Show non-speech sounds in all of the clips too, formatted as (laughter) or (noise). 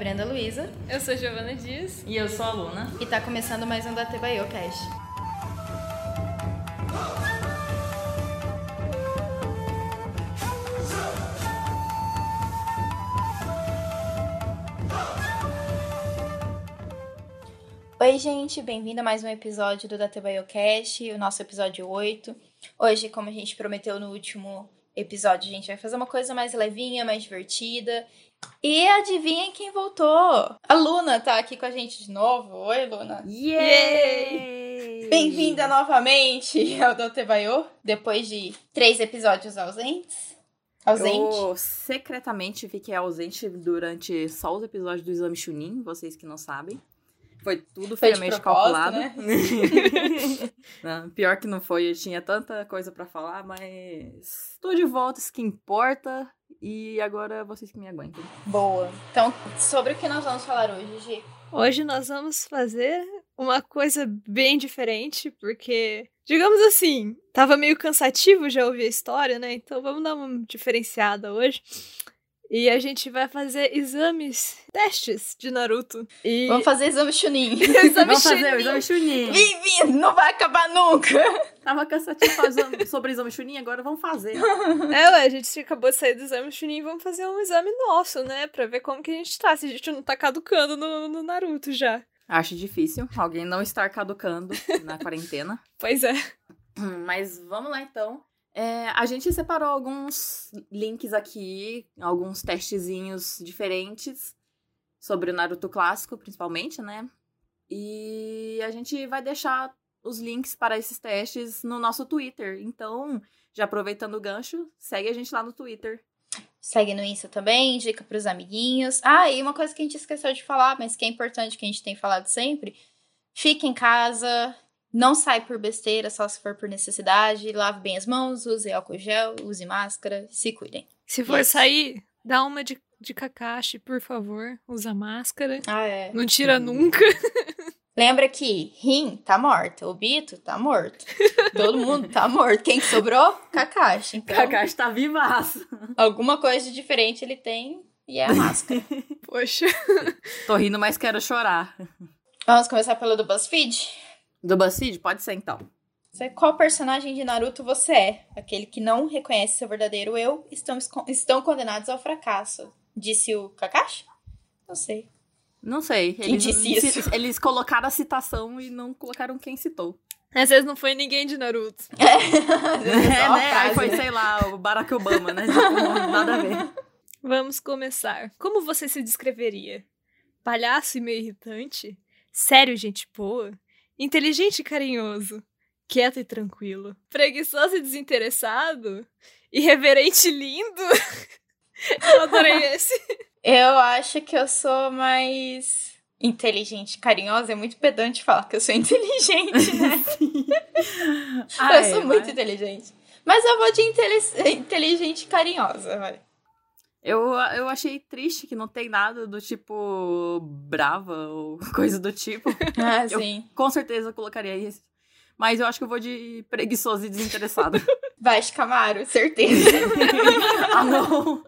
Brenda Luiza. Eu sou Giovana Dias. E eu sou a Luna. E tá começando mais um da Cast. Oi, gente, bem-vindo a mais um episódio do Cast, o nosso episódio 8. Hoje, como a gente prometeu no último episódio, a gente vai fazer uma coisa mais levinha, mais divertida. E adivinhem quem voltou? A Luna tá aqui com a gente de novo. Oi, Luna. Yay! Bem-vinda novamente (laughs) ao Dotebayo, depois de três episódios ausentes. Ausente. Eu secretamente fiquei ausente durante só os episódios do Exame Chunin, vocês que não sabem. Foi tudo foi friamente calculado. Né? (laughs) não, pior que não foi, eu tinha tanta coisa para falar, mas estou de volta, isso que importa. E agora vocês que me aguentem. Boa. Então, sobre o que nós vamos falar hoje, Gi? Hoje nós vamos fazer uma coisa bem diferente, porque, digamos assim, tava meio cansativo já ouvir a história, né? Então vamos dar uma diferenciada hoje. E a gente vai fazer exames, testes de Naruto. E... Vamos fazer exame Chunin. (laughs) exame Vamos Chunin. fazer o exame Chunin. Vivi, não vai acabar nunca. Tava cansativo fazer sobre exame Chunin, agora vamos fazer. (laughs) É, ué, a gente acabou de sair do exame Chunin e vamos fazer um exame nosso, né? Pra ver como que a gente tá, se a gente não tá caducando no, no Naruto já. Acho difícil alguém não estar caducando na quarentena. (laughs) Pois é. Mas vamos lá então. É, a gente separou alguns links aqui, alguns testezinhos diferentes sobre o Naruto clássico, principalmente, né? E a gente vai deixar os links para esses testes no nosso Twitter. Então, já aproveitando o gancho, segue a gente lá no Twitter. Segue no Insta também, dica para os amiguinhos. Ah, e uma coisa que a gente esqueceu de falar, mas que é importante que a gente tem falado sempre: fique em casa, não sai por besteira, só se for por necessidade. Lave bem as mãos, use álcool gel, use máscara, se cuidem. Se for yes. sair, dá uma de, de Kakashi, por favor. Usa máscara. Ah, é. Não tira nunca. (laughs) Lembra que Rin tá morta, o Bito tá morto. Todo mundo tá morto. Quem sobrou? Kakashi. Então, Kakashi tá vivaço. Alguma coisa de diferente ele tem e é a máscara. (laughs) Poxa. Tô rindo, mas quero chorar. Vamos começar pelo do BuzzFeed? Do BuzzFeed? Pode ser então. Qual personagem de Naruto você é? Aquele que não reconhece seu verdadeiro eu estão, estão condenados ao fracasso. Disse o Kakashi? Não sei. Não sei. Quem eles, disse isso? (laughs) Eles colocaram a citação e não colocaram quem citou. Às vezes não foi ninguém de Naruto. (laughs) É, (laughs) é né? Aí foi, sei lá, o Barack Obama, né? Tipo, nada a ver. Vamos começar. Como você se descreveria? Palhaço e meio irritante? Sério, gente boa? Inteligente e carinhoso, quieto e tranquilo, preguiçoso e desinteressado, irreverente e lindo. (laughs) eu adorei esse. Eu acho que eu sou mais inteligente, carinhosa. É muito pedante falar que eu sou (laughs) inteligente, né? (laughs) Eu sou muito mas... inteligente. Mas eu vou de inteligente e carinhosa, vai. Eu, eu achei triste que não tem nada do tipo brava ou (laughs) coisa do tipo. Ah, sim. Eu, com certeza colocaria isso. Mas eu acho que eu vou de preguiçoso e desinteressado. (laughs) Vai, Camaro, certeza. (laughs) ah, não.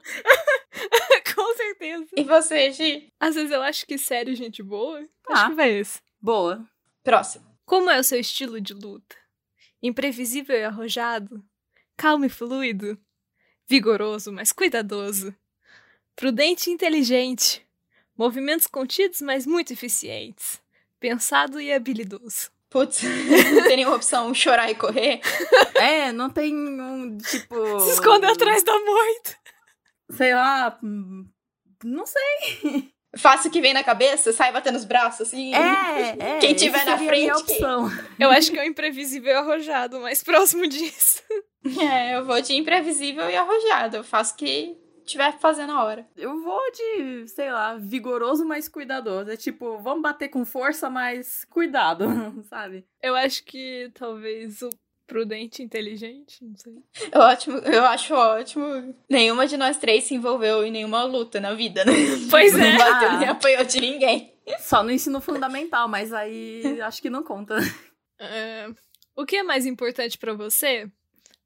com certeza. E você, Gi? Às vezes eu acho que sério, gente boa. Ah, acho que vai esse. Boa. Próximo. Como é o seu estilo de luta? Imprevisível e arrojado? Calmo e fluido? Vigoroso, mas cuidadoso? Prudente e inteligente. Movimentos contidos, mas muito eficientes. Pensado e habilidoso. Putz, (laughs) não tem nenhuma opção chorar e correr? (laughs) É, não tem um tipo. Se esconder atrás da moita. Sei lá. Não sei. Faça o que vem na cabeça, sai batendo os braços, assim. É, (laughs) é. Quem tiver na frente. A opção. Eu acho que é o imprevisível e arrojado, mais próximo disso. É, eu vou de imprevisível e arrojado. Eu faço que tiver fazendo a hora. Eu vou de, sei lá, vigoroso, mas cuidadoso. É tipo, vamos bater com força, mas cuidado, (laughs) sabe? Eu acho que talvez o prudente inteligente, não sei. É ótimo, eu acho ótimo. Nenhuma de nós três se envolveu em nenhuma luta na vida, né? (laughs) Pois é. Não bateu ah. nem apanhou de ninguém. Só no ensino fundamental, mas aí (laughs) acho que não conta. É, o que é mais importante para você?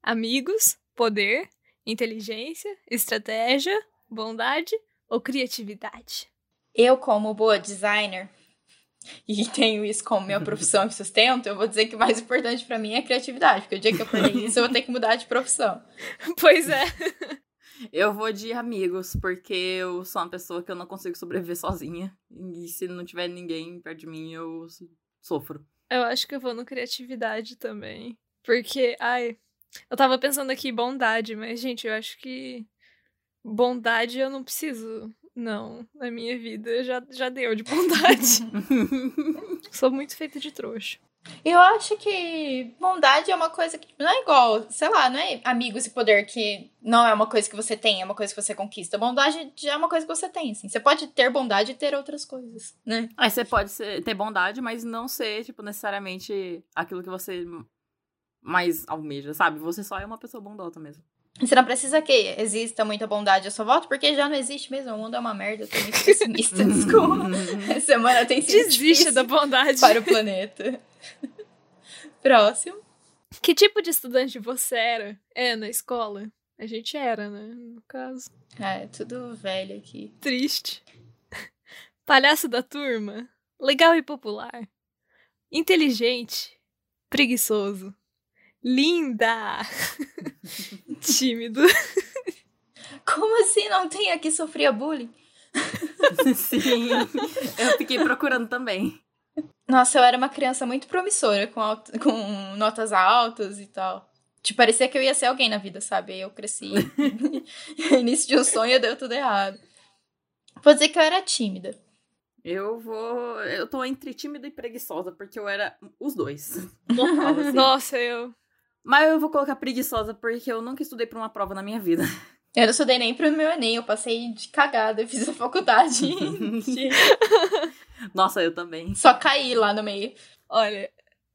Amigos, poder, inteligência, estratégia, bondade ou criatividade? Eu, como boa designer, (laughs) e tenho isso como minha (laughs) profissão e sustento, eu vou dizer que o mais importante para mim é a criatividade, porque o dia que eu perder isso, eu vou ter que mudar de profissão. (laughs) Pois é. Eu vou de amigos, porque eu sou uma pessoa que eu não consigo sobreviver sozinha. E se não tiver ninguém perto de mim, eu sofro. Eu acho que eu vou no criatividade também. Porque, ai, eu tava pensando aqui bondade, mas, gente, eu acho que bondade eu não preciso não, na minha vida já, já deu de bondade. (laughs) Sou muito feita de trouxa. Eu acho que bondade é uma coisa que não é igual, sei lá, não é amigos e poder que não é uma coisa que você tem, é uma coisa que você conquista. Bondade já é uma coisa que você tem, assim. Você pode ter bondade e ter outras coisas, né? Aí você pode ser, ter bondade, mas não ser, tipo, necessariamente aquilo que você mais almeja, sabe? Você só é uma pessoa bondosa mesmo. Você não precisa que exista muita bondade à sua volta, porque já não existe mesmo. O mundo é uma merda, eu tô muito pessimista, (laughs) desculpa. Essa semana tem sido Desiste da bondade para o planeta. Próximo. Que tipo de estudante você era? É, na escola? A gente era, né? No caso. Ah, é tudo velho aqui. Triste. Palhaço da turma. Legal e popular. Inteligente. Preguiçoso. Linda! (laughs) Tímido. Como assim não tem aqui sofria bullying? Sim, eu fiquei procurando também. Nossa, eu era uma criança muito promissora, com, alto, com notas altas e tal. Tipo, parecia que eu ia ser alguém na vida, sabe? Aí eu cresci. (laughs) (laughs) Início de um sonho deu tudo errado. Vou dizer que eu era tímida. Eu vou. Eu tô entre tímida e preguiçosa, porque eu era os dois. Total, assim. Nossa, eu. Mas eu vou colocar preguiçosa porque eu nunca estudei pra uma prova na minha vida. (laughs) Eu não estudei nem pro meu Enem, eu passei de cagada, eu fiz a faculdade. (laughs) Nossa, eu também. Só caí lá no meio. Olha,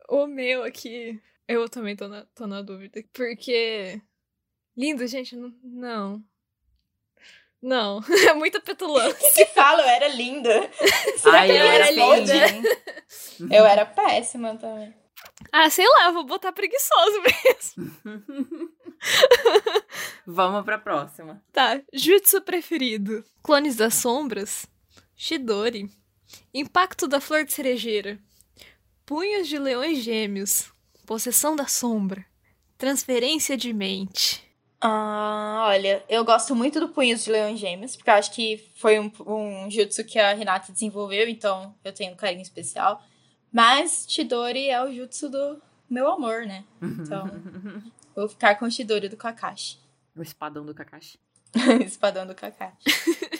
o meu aqui, eu também tô na, tô na dúvida. Porque. Lindo, gente, não. Não, (laughs) é muita petulância. Que fala, eu era linda. Ai, eu, eu era linda. eu era péssima também. Ah, sei lá, vou botar preguiçoso (laughs) mesmo. (laughs) Vamos pra próxima. Tá, jutsu preferido. Clones das Sombras. Shidori. Impacto da Flor de Cerejeira. Punhos de Leões Gêmeos. Possessão da Sombra. Transferência de mente. Ah, olha, eu gosto muito do Punhos de Leões Gêmeos, porque eu acho que foi um, um jutsu que a Renata desenvolveu, então eu tenho um carinho especial. Mas Chidori é o jutsu do meu amor, né? Então, (laughs) vou ficar com o Chidori do Kakashi. O espadão do Kakashi. (laughs) espadão do Kakashi.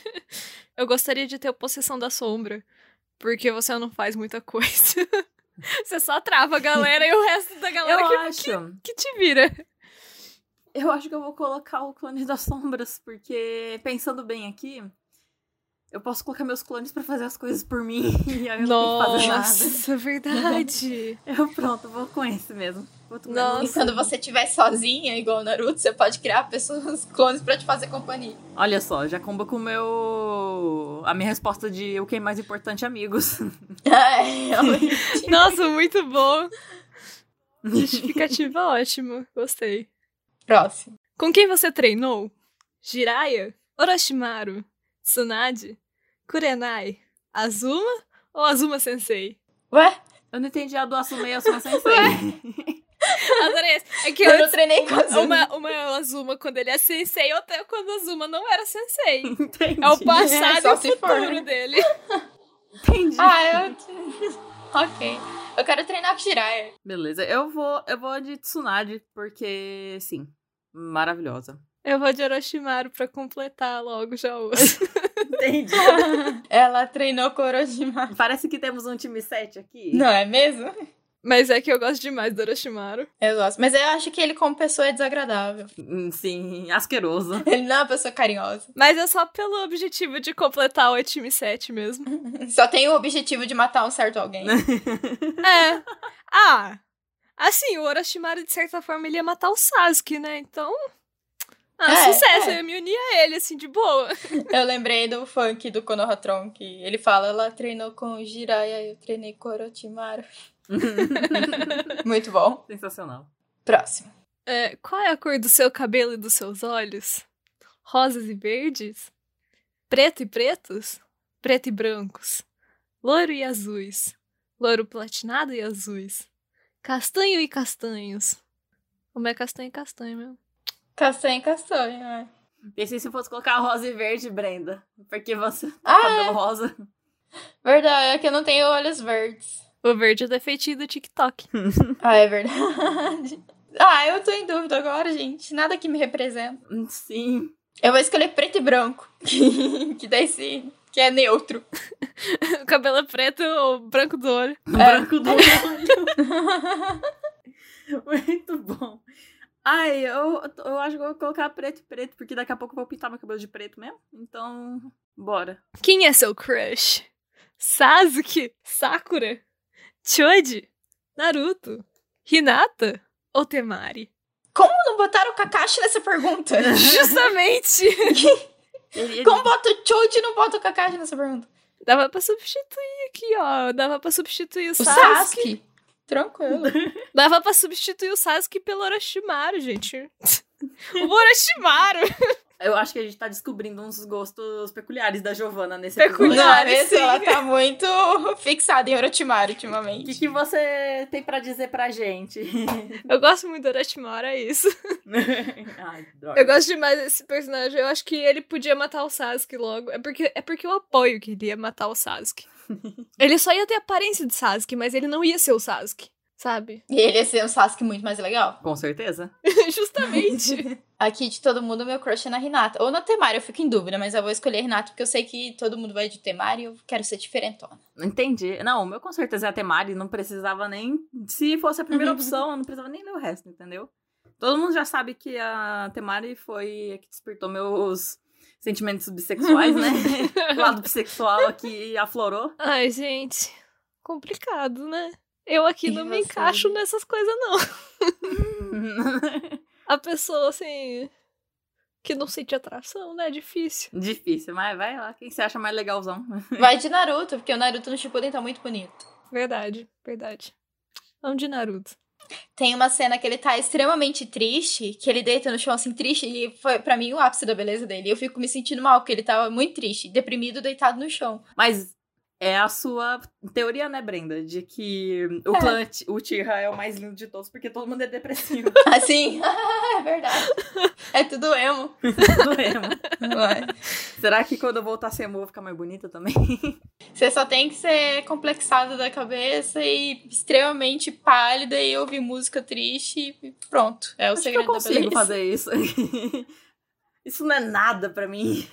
(laughs) Eu gostaria de ter a possessão da sombra, porque você não faz muita coisa. você só trava a galera e o resto da galera eu que, acho. Que, que te vira. Eu acho que eu vou colocar o clone das sombras, porque pensando bem aqui, eu posso colocar meus clones para fazer as coisas por mim (laughs) e aí eu Nossa, não tenho que fazer nada. Nossa, verdade. (laughs) eu pronto, vou com esse mesmo. Nossa. E quando você estiver sozinha, igual o Naruto, você pode criar pessoas, clones para te fazer companhia. Olha só, já comba com o meu. A minha resposta de o que é mais importante, amigos. (laughs) é, Nossa, muito bom. Justificativa ótima. Gostei. Próximo. Com quem você treinou? Jiraiya? Orochimaru? Tsunade? Kurenai? Azuma ou Azuma Sensei? Ué? Eu não entendi a do Azuma e Azuma Sensei. (laughs) Adorei. É que eu, eu não treinei com Azuma. Uma, uma é o Azuma quando ele é sensei, outra é quando o Azuma não era sensei. (laughs) Entendi. É o passado É, e o futuro for, né? dele. Entendi. Ah, eu. (laughs) ok. Eu quero treinar com Jiraiya. Beleza, eu vou, eu vou de Tsunade, porque, sim, maravilhosa. Eu vou de Orochimaru pra completar logo já os. Entendi. (laughs) Ela treinou com Orochimaru. Parece que temos um time 7 aqui. Não é mesmo? Mas é que eu gosto demais do Orochimaru. Eu gosto. Mas eu acho que ele, como pessoa, é desagradável. Hum, Sim, asqueroso. (laughs) Ele não é uma pessoa carinhosa. Mas é só pelo objetivo de completar o time 7 mesmo. (laughs) Só tem o objetivo de matar um certo alguém. é. Ah, assim, o Orochimaru, de certa forma, ele ia matar o Sasuke, né? Então. Ah, É, sucesso, é. eu ia me unir a ele, assim, de boa. (laughs) Eu lembrei do funk do Konohatron, que ele fala, ela treinou com o Jiraiya, eu treinei com o Orochimaru. (laughs) Muito bom. Sensacional. Próximo. É, qual é a cor do seu cabelo e dos seus olhos? Rosas e verdes? Preto e pretos? preto e brancos, loiro e azuis, loiro platinado e azuis, castanho e castanhos. Como é castanho e castanho mesmo? Castanho e castanho, é. Pensei se fosse colocar rosa e verde, Brenda. Porque você tem Ah, cabelo rosa. Verdade, é que eu não tenho olhos verdes. O verde é defeitinho do TikTok. (laughs) Ah, é verdade. (laughs) Ah, eu tô em dúvida agora, gente. Nada que me representa. Sim. Eu vou escolher preto e branco. (laughs) que daí sim, que é neutro. o cabelo é preto ou branco do olho. Branco do olho. Muito bom. Ai, eu, eu acho que eu vou colocar preto e preto, porque daqui a pouco eu vou pintar meu cabelo de preto mesmo. Então, bora. Quem é seu crush? Sasuke? Sakura? Choji? Naruto? Hinata? Ou Temari? Como não botaram o Kakashi nessa pergunta? (laughs) Justamente! (laughs) Ele, ele- Como bota o Choji e não bota o Kakashi nessa pergunta? Dava pra substituir aqui, ó. Dava pra substituir o, O Sasuke. Sasuke. Tranquilo. (laughs) Dava pra substituir o Sasuke pelo Orochimaru, gente. (laughs) o Orochimaru! (laughs) Eu acho que a gente tá descobrindo uns gostos peculiares da Giovanna nesse Peculiar. episódio. Sim. ela tá muito fixada em Orochimaru O que, ultimamente. que você tem pra dizer pra gente? Eu gosto muito do Orochimaru, é isso. Ai, droga. Eu gosto demais desse personagem. Eu acho que ele podia matar o Sasuke logo. É porque, é porque eu apoio que ele ia matar o Sasuke. (laughs) ele só ia ter a aparência de Sasuke, mas ele não ia ser o Sasuke, sabe? E ele ia ser um Sasuke muito mais legal. Com certeza. (laughs) Justamente. (laughs) Aqui de todo mundo, meu crush é na Renata. Ou na Temari, eu fico em dúvida, mas eu vou escolher a Renata porque eu sei que todo mundo vai de Temari e eu quero ser diferentona. Entendi. Não, o meu com certeza é a Temari, não precisava nem. Se fosse a primeira opção, eu não precisava nem ler o resto, entendeu? Todo mundo já sabe que a Temari foi a que despertou meus sentimentos bissexuais, né? o (laughs) lado bissexual aqui aflorou. Ai, gente. Complicado, né? Eu aqui E não me você? encaixo nessas coisas, não. (laughs) A pessoa, assim. Que não sente atração, né? É difícil. Difícil, mas vai lá. Quem você acha mais legalzão? Vai de Naruto, porque o Naruto no Shippuden tá muito bonito. Verdade, verdade. Vamos de Naruto. Tem uma cena que ele tá extremamente triste, que ele deita no chão assim, triste, e foi pra mim o ápice da beleza dele. Eu fico me sentindo mal, porque ele tava muito triste, deprimido, deitado no chão. Mas é a sua teoria, né, Brenda? De que o É. clã T- Uchiha é o mais lindo de todos, porque todo mundo é depressivo. (laughs) Assim, (laughs) é verdade. É tudo emo. (laughs) Tudo emo. Vai. Será que quando eu voltar a ser emo, eu vou ficar mais bonita também? Você só tem que ser complexado da cabeça e extremamente pálida e ouvir música triste e pronto. É o Acho que eu segredo da consigo beleza. fazer isso. isso não é nada pra mim.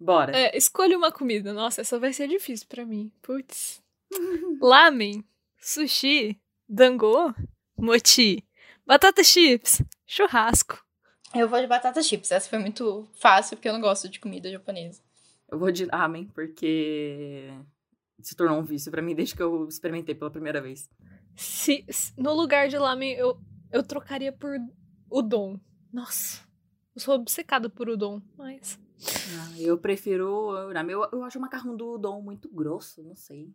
Bora. É, escolha uma comida. Nossa, essa vai ser difícil pra mim. Putz. (laughs) Lamen, sushi, dango, mochi, batata chips, churrasco. Eu vou de batata chips. Essa foi muito fácil porque eu não gosto de comida japonesa. Eu vou de ramen, porque se tornou um vício pra mim desde que eu experimentei pela primeira vez. Se, se- no lugar de lamen, eu, eu trocaria por udon. Nossa, eu sou obcecada por udon, mas... Ah, eu prefiro o. Eu, eu acho o macarrão do udon muito grosso, não sei.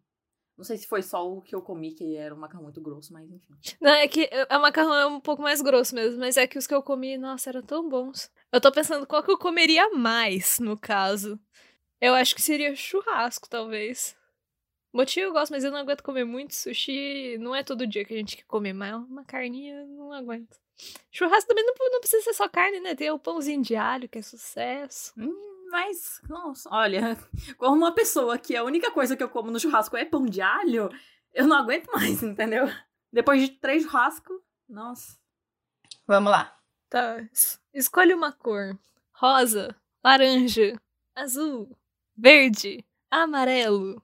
Não sei se foi só o que eu comi que era um macarrão muito grosso, mas enfim. Não, é que a macarrão é um pouco mais grosso mesmo, mas é que os que eu comi, nossa, eram tão bons. Eu tô pensando qual que eu comeria mais, no caso. Eu acho que seria churrasco, talvez. Mochi eu gosto, mas eu não aguento comer muito. Sushi não é todo dia que a gente quer comer, mas uma carninha eu não aguento. Churrasco também não, não precisa ser só carne, né? Tem o pãozinho de alho, que é sucesso. Hum, mas, nossa, olha, (laughs) como uma pessoa que a única coisa que eu como no churrasco é pão de alho, eu não aguento mais, entendeu? Depois de três churrascos, nossa. Vamos lá. Tá, es- escolhe uma cor. Rosa, laranja, azul, verde, amarelo,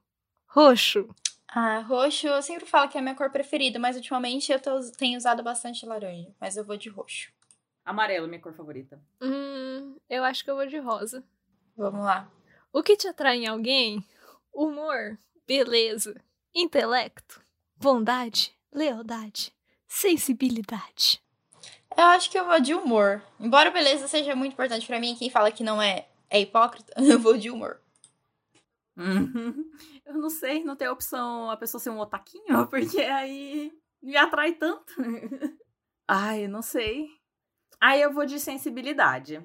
roxo. Ah, roxo, eu sempre falo que é a minha cor preferida, mas ultimamente eu tô- tenho usado bastante laranja. Mas eu vou de roxo. Amarelo, minha cor favorita. Hum, eu acho que eu vou de rosa. Vamos lá. O que te atrai em alguém? Humor, beleza, intelecto, bondade, lealdade, sensibilidade. Eu acho que eu vou de humor. Embora beleza seja muito importante pra mim, quem fala que não é é hipócrita, (laughs) eu vou de humor. Eu não sei, não tem a opção a pessoa ser um otaquinho, (laughs) porque aí me atrai tanto. Ai, não sei. Aí eu vou de sensibilidade.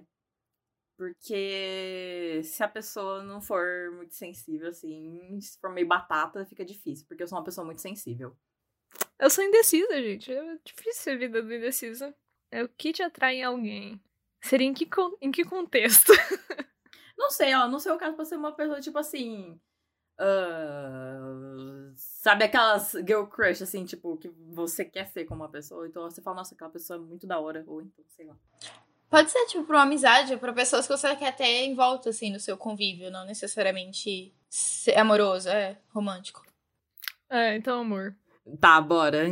Porque se a pessoa não for muito sensível, assim, se for meio batata, fica difícil. Porque eu sou uma pessoa muito sensível. Eu sou indecisa, gente. É difícil a vida do indecisa. É o que te atrai em alguém. Seria em que, em que contexto? (laughs) não sei, ó. Não sei o caso pra ser uma pessoa, tipo assim. Uh, sabe aquelas girl crush, assim, tipo, que você quer ser como uma pessoa. Então você fala, nossa, aquela pessoa é muito da hora. Ou então, sei lá. Pode ser, tipo, pra uma amizade, pra pessoas que você quer ter em volta, assim, no seu convívio, não necessariamente amoroso, é romântico. É, então, amor. Tá, bora.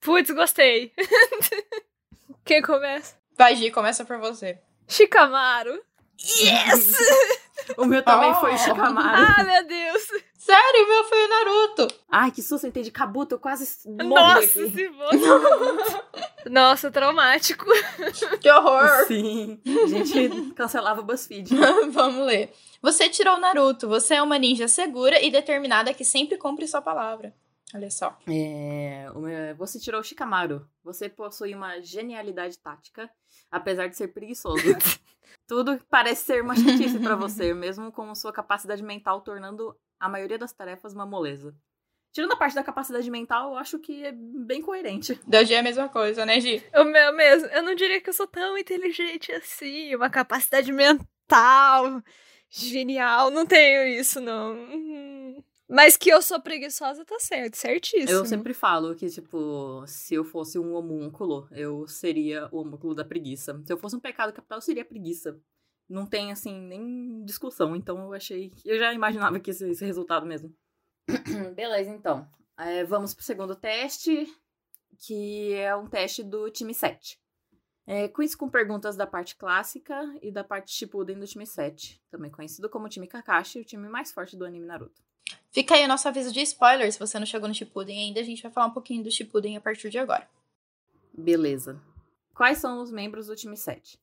Putz, gostei. (laughs) Quem começa? Vai, Gi, começa por você. Shikamaru. Yes! (laughs) o meu (laughs) também oh. foi Shikamaru. Ah, meu Deus. Sério, o meu foi o Naruto. Ai, que susto, eu entendi Kabuto, eu quase morri Nossa, aqui. se fosse (laughs) Nossa, traumático. Que horror. Sim, a gente (laughs) cancelava o BuzzFeed. Vamos ler. Você tirou o Naruto, você é uma ninja segura e determinada que sempre cumpre sua palavra. Olha só. É, você tirou o Shikamaru. Você possui uma genialidade tática, apesar de ser preguiçoso. (laughs) Tudo parece ser uma chatice para você, mesmo com sua capacidade mental tornando a maioria das tarefas uma moleza. Tirando a parte da capacidade mental, eu acho que é bem coerente. Da G é a mesma coisa, né, Gi? O meu mesmo. Eu não diria que eu sou tão inteligente assim. Uma capacidade mental genial. Não tenho isso, não. Uhum. Mas que eu sou preguiçosa, tá certo, certíssimo. Eu sempre falo que, tipo, se eu fosse um homúnculo, eu seria o homúnculo da preguiça. Se eu fosse um pecado capital, eu seria preguiça. Não tem, assim, nem discussão. Então eu achei. Eu já imaginava que esse, esse resultado mesmo. (clears throat) Beleza, então. É, vamos pro segundo teste, que é um teste do time 7. É, quiz com perguntas da parte clássica e da parte Shippuden do time 7, também conhecido como time Kakashi, o time mais forte do anime Naruto. Fica aí o nosso aviso de spoiler, se você não chegou no Shippuden ainda, a gente vai falar um pouquinho do Shippuden a partir de agora. Beleza. Quais são os membros do time 7?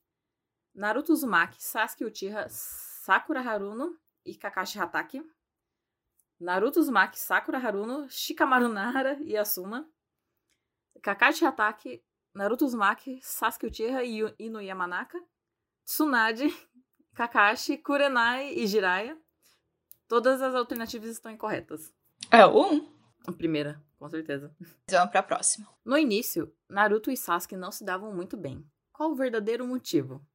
Naruto Uzumaki, Sasuke Uchiha, Sakura Haruno e Kakashi Hatake. Naruto Uzumaki, Sakura Haruno, Shikamaru Nara e Asuma. Kakashi Hatake, Naruto Uzumaki, Sasuke Uchiha e Ino Yamanaka. Tsunade, (laughs) Kakashi, Kurenai e Jiraiya. Todas as alternativas estão incorretas. É o 1. A primeira, com certeza. Vamos pra próxima. No início, Naruto e Sasuke não se davam muito bem. Qual o verdadeiro motivo?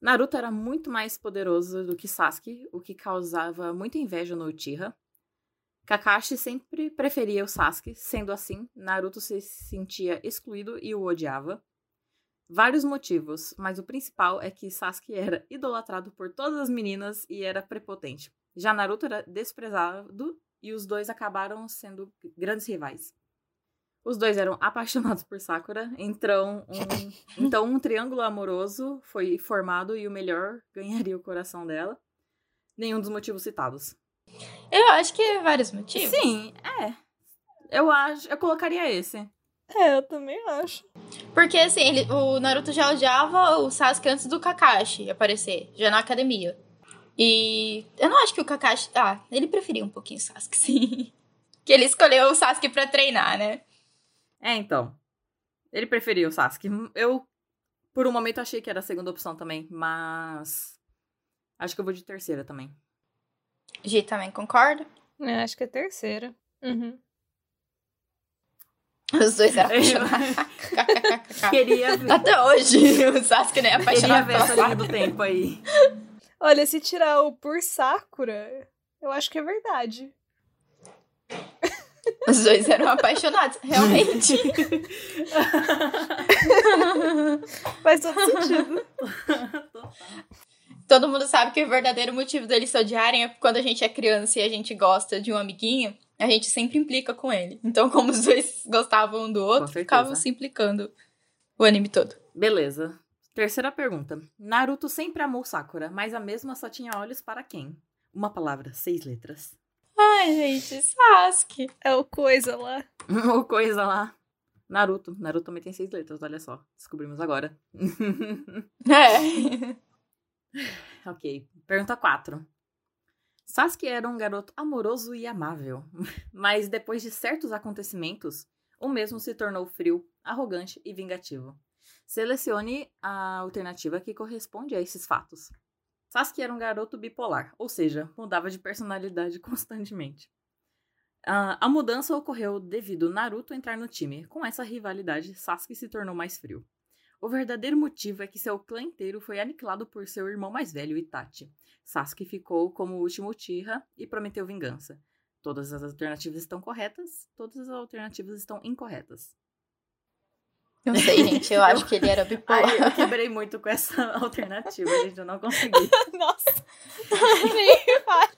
Naruto era muito mais poderoso do que Sasuke, o que causava muita inveja no Uchiha. Kakashi sempre preferia o Sasuke, sendo assim, Naruto se sentia excluído e o odiava. Vários motivos, mas o principal é que Sasuke era (laughs) idolatrado por todas as meninas e era prepotente. Já Naruto era desprezado e os dois acabaram sendo grandes rivais. Os dois eram (laughs) apaixonados por Sakura, então um, (laughs) então um triângulo amoroso foi formado e o melhor ganharia o coração dela. Nenhum dos motivos citados. Eu acho que é vários motivos. Sim, é. Eu acho, eu colocaria esse. É, eu também acho. Porque assim, ele, o Naruto já odiava o Sasuke antes do Kakashi aparecer, já na academia. E eu não acho que o Kakashi. Ah, ele preferia um pouquinho o Sasuke, (laughs) sim. que ele escolheu o Sasuke pra treinar, né? É, então. Ele preferia o Sasuke. Eu, por um momento, achei que era a segunda opção também, mas. Acho que eu vou de terceira também. Gi também concorda? É, acho que é terceira. Uhum. Os dois eram apaixonados. (laughs) Queria ver. Até hoje, o Sasuke nem é apaixonado Queria ver essa linha do tempo aí. Olha, se tirar o por Sakura, eu acho que é verdade. Os dois eram apaixonados, (laughs) realmente. (laughs) Faz todo sentido. Todo mundo sabe que o verdadeiro motivo deles se odiarem é quando a gente é criança e a gente gosta de um amiguinho, a gente sempre implica com ele. Então, como os dois gostavam um do outro, ficavam se implicando o anime todo. Beleza. Terceira pergunta. Naruto sempre amou Sakura, mas a mesma só tinha olhos para quem? Uma palavra, seis letras. Ai, gente, Sasuke. É o coisa lá. (laughs) o coisa lá. Naruto. Naruto também tem seis letras, olha só. Descobrimos agora. (laughs) é. (laughs) ok. Pergunta 4. Sasuke era um garoto amoroso e amável, (laughs) mas depois de certos acontecimentos, o mesmo se tornou frio, arrogante e vingativo. Selecione a alternativa que corresponde a esses fatos. Sasuke era um garoto bipolar, ou seja, mudava de personalidade (laughs) constantemente. Uh, a mudança ocorreu devido Naruto entrar no time. Com essa rivalidade, Sasuke se tornou mais frio. O verdadeiro motivo é que seu clã inteiro foi aniquilado por seu irmão mais velho, Itachi. Sasuke ficou como o último Uchiha e prometeu vingança. Todas as alternativas estão corretas, todas as alternativas estão incorretas. Não sei, gente. Eu (laughs) acho que ele era bipolar. Ai, eu quebrei muito com essa (laughs) alternativa, gente. Eu não consegui. (laughs) Nossa.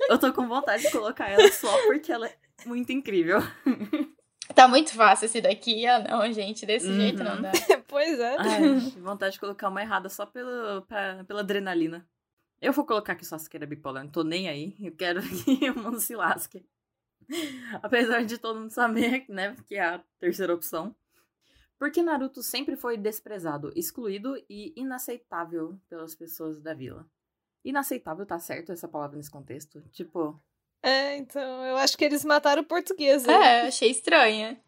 eu tô com vontade de colocar ela só porque ela é muito incrível. Tá muito fácil esse daqui. Ah, não, gente. Desse uhum. jeito não dá. Pois é. Ai, vontade de colocar uma errada só pelo, pra, pela adrenalina. Eu vou colocar que o Sasuke era bipolar. Não tô nem aí. Eu quero (laughs) que o mundo se lasque. Apesar de todo mundo saber, né, que é a terceira opção. Porque Naruto sempre foi desprezado, excluído e inaceitável pelas pessoas da vila. Inaceitável, tá certo essa palavra nesse contexto? Tipo. É, então, eu acho que eles mataram o português. É, achei estranha.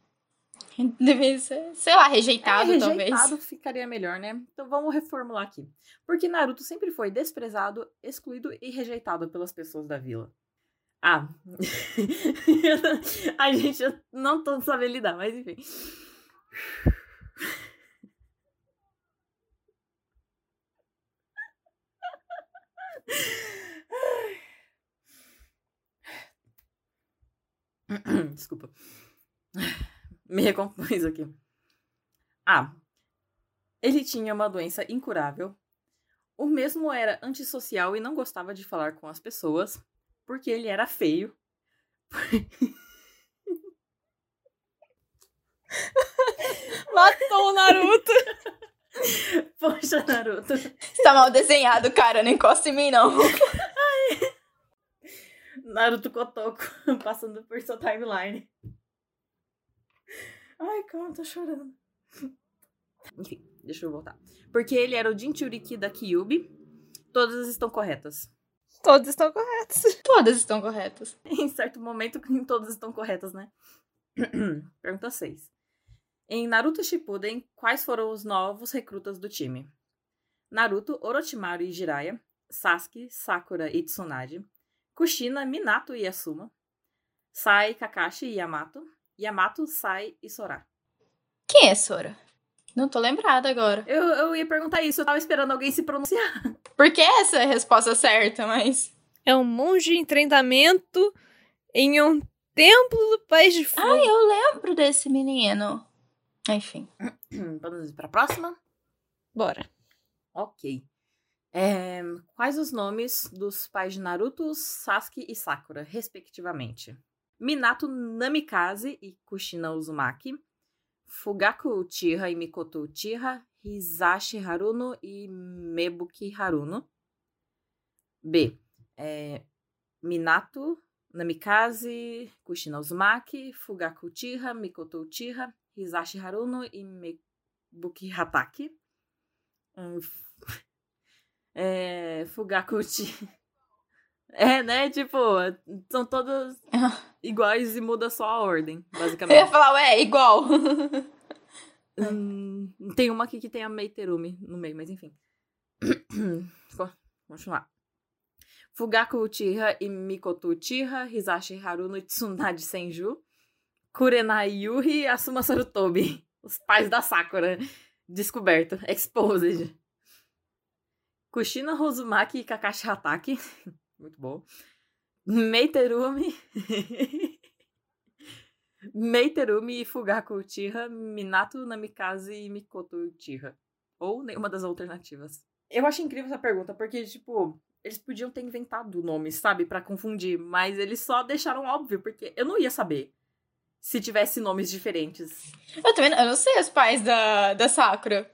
(laughs) Deve ser, sei lá, rejeitado, é, rejeitado talvez. ficaria melhor, né? Então vamos reformular aqui. Porque Naruto sempre foi desprezado, excluído e rejeitado pelas pessoas da vila. Ah, (laughs) a gente não tô sabendo lidar, mas enfim. (laughs) Desculpa. Me recompus aqui. Ah, ele tinha uma doença incurável. O mesmo era antissocial e não gostava de falar com as pessoas, porque ele era feio. (laughs) Matou o Naruto. (laughs) Poxa, Naruto. Você tá mal desenhado, cara. Não encosta em mim, não. (laughs) Ai. Naruto Kotoko passando por sua timeline. Ai, calma, tô chorando. Enfim, deixa eu voltar. Porque ele era o Jinchuriki da Kyubi. Todas estão corretas. Todas estão corretas. (laughs) Todas estão corretas. em certo momento, (laughs) todas estão corretas, né? (clears throat) Pergunta 6. Em Naruto Shippuden, quais foram os novos recrutas do time? Naruto, Orochimaru e Jiraiya, Sasuke, Sakura e Tsunade, Kushina, Minato e Asuma, Sai, Kakashi e Yamato, Yamato, Sai e Sora. Quem é Sora? Não tô lembrada agora. Eu, eu ia perguntar isso, eu tava esperando alguém se pronunciar. (laughs) Porque essa é a resposta certa, mas. É um monge em treinamento em um templo do País de Fogo. Ah, eu lembro desse menino. Enfim. (clears throat) Vamos para a próxima? Bora. Ok. É, quais os nomes dos pais de Naruto, Sasuke e Sakura, respectivamente? Minato Namikaze e Kushina Uzumaki. Fugaku Uchiha e Mikoto Uchiha. Hizashi Haruno e Mebuki Haruno. B. É, Minato Namikaze, Kushina Uzumaki, Fugaku Uchiha, Mikoto Uchiha, Hisashi Haruno e Mebuki Hataki. Um, (laughs) é, Fugakuchi. É, né? Tipo, são todas (laughs) iguais e muda só a ordem, basicamente. Eu ia falar, ué, igual. (laughs) hum, tem uma aqui que tem a Meiterumi no meio, mas enfim. (coughs) Continuar. Fugaku Uchiha e Mikoto Uchiha, Hisashi Haruno e Tsunade Senju. Kurenai Yuri e Asuma Sarutobi. Os pais da Sakura. Descoberto. Exposed. Kushina Hozumaki e Kakashi Hataki. Muito bom. Meiterumi. (laughs) Meiterumi e Fugaku Uchiha, Minato Namikaze e Mikoto Uchiha. Ou nenhuma das alternativas. Eu acho incrível essa pergunta, porque, tipo, eles podiam ter inventado nomes, sabe, para confundir, mas eles só deixaram óbvio, porque eu não ia saber se tivesse nomes diferentes. Eu também eu não sei os pais da, da Sakura.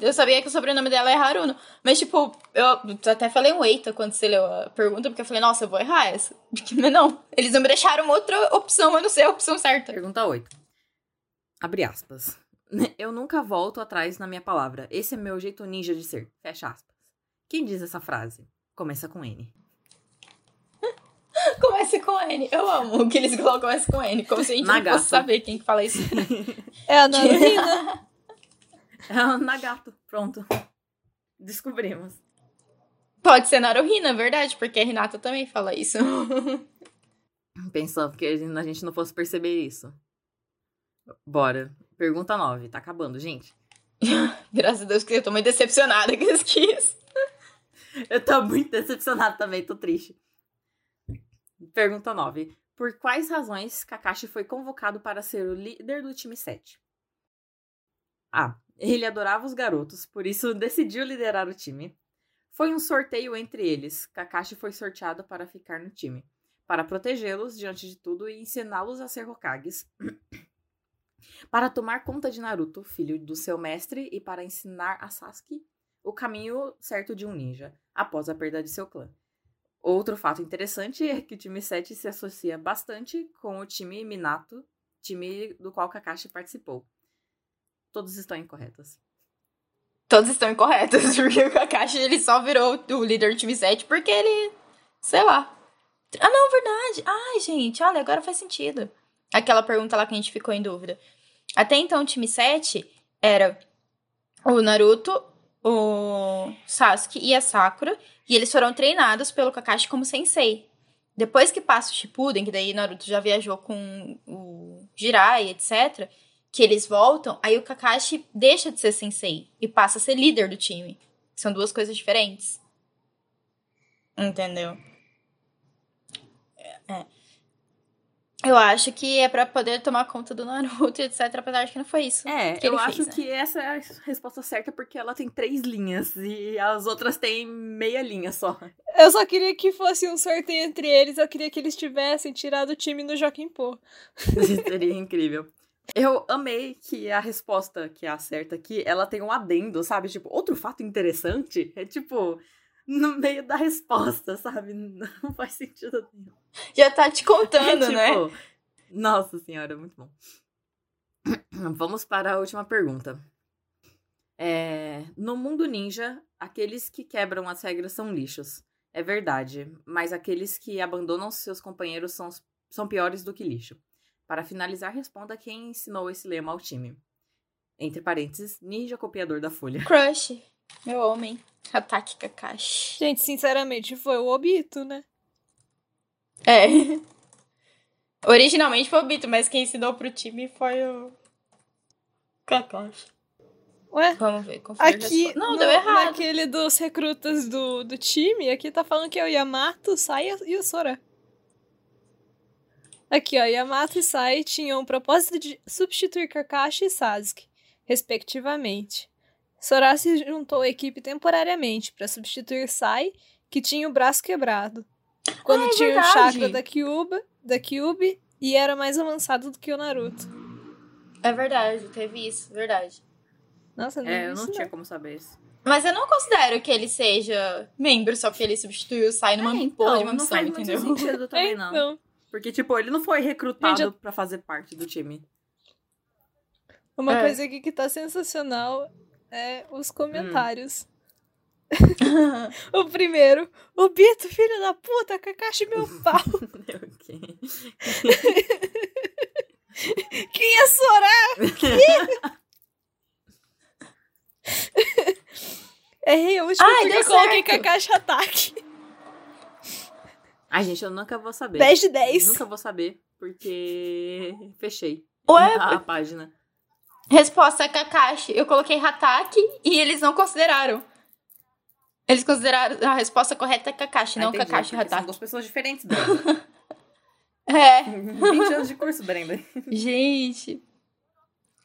Eu sabia que o sobrenome dela é Haruno. Mas, tipo, eu até falei um eita quando você leu a pergunta, porque eu falei, nossa, eu vou errar essa. (laughs) Mas não, eles não me deixaram outra opção, eu não sei a opção certa. Pergunta 8. Abre aspas. (laughs) Eu nunca volto atrás na minha palavra. Esse é meu jeito ninja de ser. Fecha aspas. Quem diz essa frase? Começa com N. (laughs) Começa com N. Eu amo que eles colocam começa com N. Como se a gente não fosse saber quem que fala isso. é a Narina. (laughs) É o Nagato. Pronto. Descobrimos. Pode ser Naruhina, verdade, porque a Renata também fala isso. (laughs) Pensando que a gente não fosse perceber isso. Bora. Pergunta 9. Tá acabando, gente. (laughs) Graças a Deus que eu tô muito decepcionada com esse quis. Eu tô muito decepcionada também, tô triste. Pergunta 9. Por quais razões Kakashi foi convocado para ser o líder do time 7? A. Ele adorava os garotos, por isso decidiu liderar o time. Foi um sorteio entre eles. Kakashi foi sorteado para ficar no time, para protegê-los diante de tudo e ensiná-los a ser Hokages. (clears throat) para tomar conta de Naruto, filho do seu mestre, e para ensinar a Sasuke o caminho certo de um ninja, após a perda de seu clã. Outro fato interessante é que o time 7 se associa bastante com o time Minato, time do qual Kakashi participou. Todos estão incorretos. Todos estão incorretos, (laughs) porque o Kakashi ele só virou o líder do time 7 porque ele. sei lá. Ah, não, verdade. Ai, gente, olha, agora faz sentido. Aquela pergunta lá que a gente ficou em dúvida. Até então, o time 7 era o Naruto, o Sasuke e a Sakura, e eles foram treinados pelo Kakashi como sensei. Depois que passa o Shippuden, que daí Naruto já viajou com o Jirai, etc., que eles voltam, aí o Kakashi deixa de ser sensei e passa a ser líder do time. São duas coisas diferentes. Entendeu? É. Eu acho que é para poder tomar conta do Naruto, etc. Apesar de que não foi isso. É, que eu acho fez, né? que essa é a resposta certa porque ela tem três linhas e as outras têm meia linha só. Eu só queria que fosse um sorteio entre eles. Eu queria que eles tivessem tirado o time no Joaquim Pô. (laughs) Seria incrível. Eu amei que a resposta que é a certa aqui, ela tem um adendo, sabe? Tipo, outro fato interessante é tipo no meio da resposta, (laughs) sabe? Não faz sentido nenhum. Já tá te contando, (laughs) É, né? tipo, Nossa senhora, muito bom. (clears throat) Vamos para a última pergunta. É, no mundo ninja, aqueles que quebram as regras são lixos. É verdade, mas aqueles que abandonam seus companheiros são, são piores do que lixo. Para finalizar, responda quem ensinou esse lema ao time. Entre parênteses, ninja copiador da folha. Crush. Meu homem. Ataque Kakashi. Gente, sinceramente, foi o Obito, né? É. (laughs) Originalmente foi o Bito, mas quem ensinou pro time foi o. Kakashi. Ué? Vamos ver. Aqui. Não, no- deu errado. naquele dos recrutas do, do time, aqui tá falando que é o Yamato, Sai e o Sora. Aqui, ó, Yamato e Sai tinham o propósito de substituir Kakashi e Sasuke, respectivamente. Sora se juntou à equipe temporariamente para substituir Sai, que tinha o braço quebrado. Quando Ah, é tinha o verdade. chakra da Kyuba, da Kyubi e era mais avançado do que o Naruto. É verdade, teve isso, verdade. Nossa, não É, eu não isso, tinha como saber isso. Mas eu não considero que ele seja membro só porque ele substituiu o Sai numa É, porra de uma não missão, faz entendeu? muito sentido também, É, não. (laughs) não. Porque, tipo, ele não foi recrutado Gente, pra fazer parte do time. Uma É. coisa aqui que tá sensacional é os comentários. (laughs) o primeiro, o Bito, filho da puta, Kakashi meu (laughs) pau. ok. (laughs) Quem ia chorar? Errei a última Ai, porque eu coloquei. Kakashi ataque. Ai, gente, eu nunca vou saber. 10 de 10. Nunca vou saber, porque (laughs) fechei Ué, a página. resposta é Kakashi. Eu coloquei Hataki e eles não consideraram. Eles consideraram a resposta correta é Kakashi, Ah, não entendi, Kakashi porque São duas pessoas diferentes, Brenda. (laughs) É, 20 anos de curso, Brenda. gente.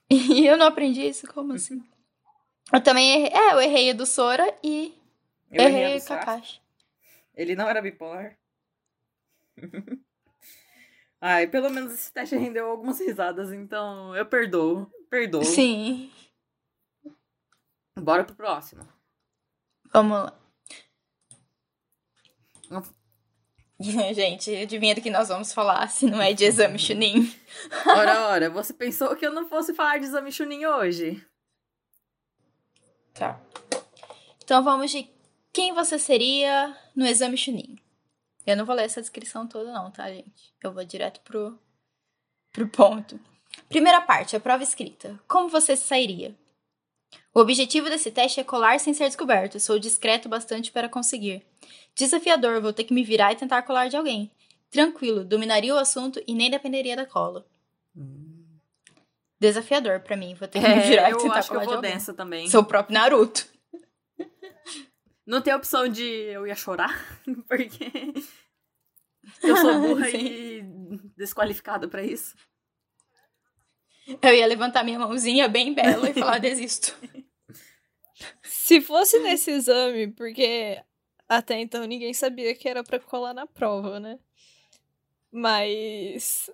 E eu não aprendi isso? Como assim? Eu também errei. É, eu errei a do Sora e Eu errei, errei a. Kakashi. Ele não era bipolar. (laughs) Ai, pelo menos esse teste rendeu algumas risadas, então eu perdoo. Perdoo. Sim. Bora pro próximo. Vamos lá. (laughs) Gente, adivinha do que nós vamos falar se não é de exame Chunin? (laughs) Ora, ora, você pensou que eu não fosse falar de exame Chunin hoje? Tá. Então vamos de quem você seria no exame Chunin. Eu não vou ler essa descrição toda, não, tá, gente? Eu vou direto pro, pro ponto. Primeira parte, a prova escrita. Como você se sairia? O objetivo desse teste é colar sem ser descoberto. Sou discreto bastante para conseguir. Desafiador, vou ter que me virar e tentar colar de alguém. Tranquilo, dominaria o assunto e nem dependeria da cola. Hum. Desafiador para mim, vou ter que me virar É, e eu tentar acho que eu colar de vou alguém. dessa também. Sou o próprio Naruto. Não tem opção de eu ia chorar, (laughs) porque eu sou burra (laughs) e desqualificada pra isso. Eu ia levantar minha mãozinha bem bela e falar (laughs) desisto. Se fosse nesse exame, porque até então ninguém sabia que era pra colar na prova, né? Mas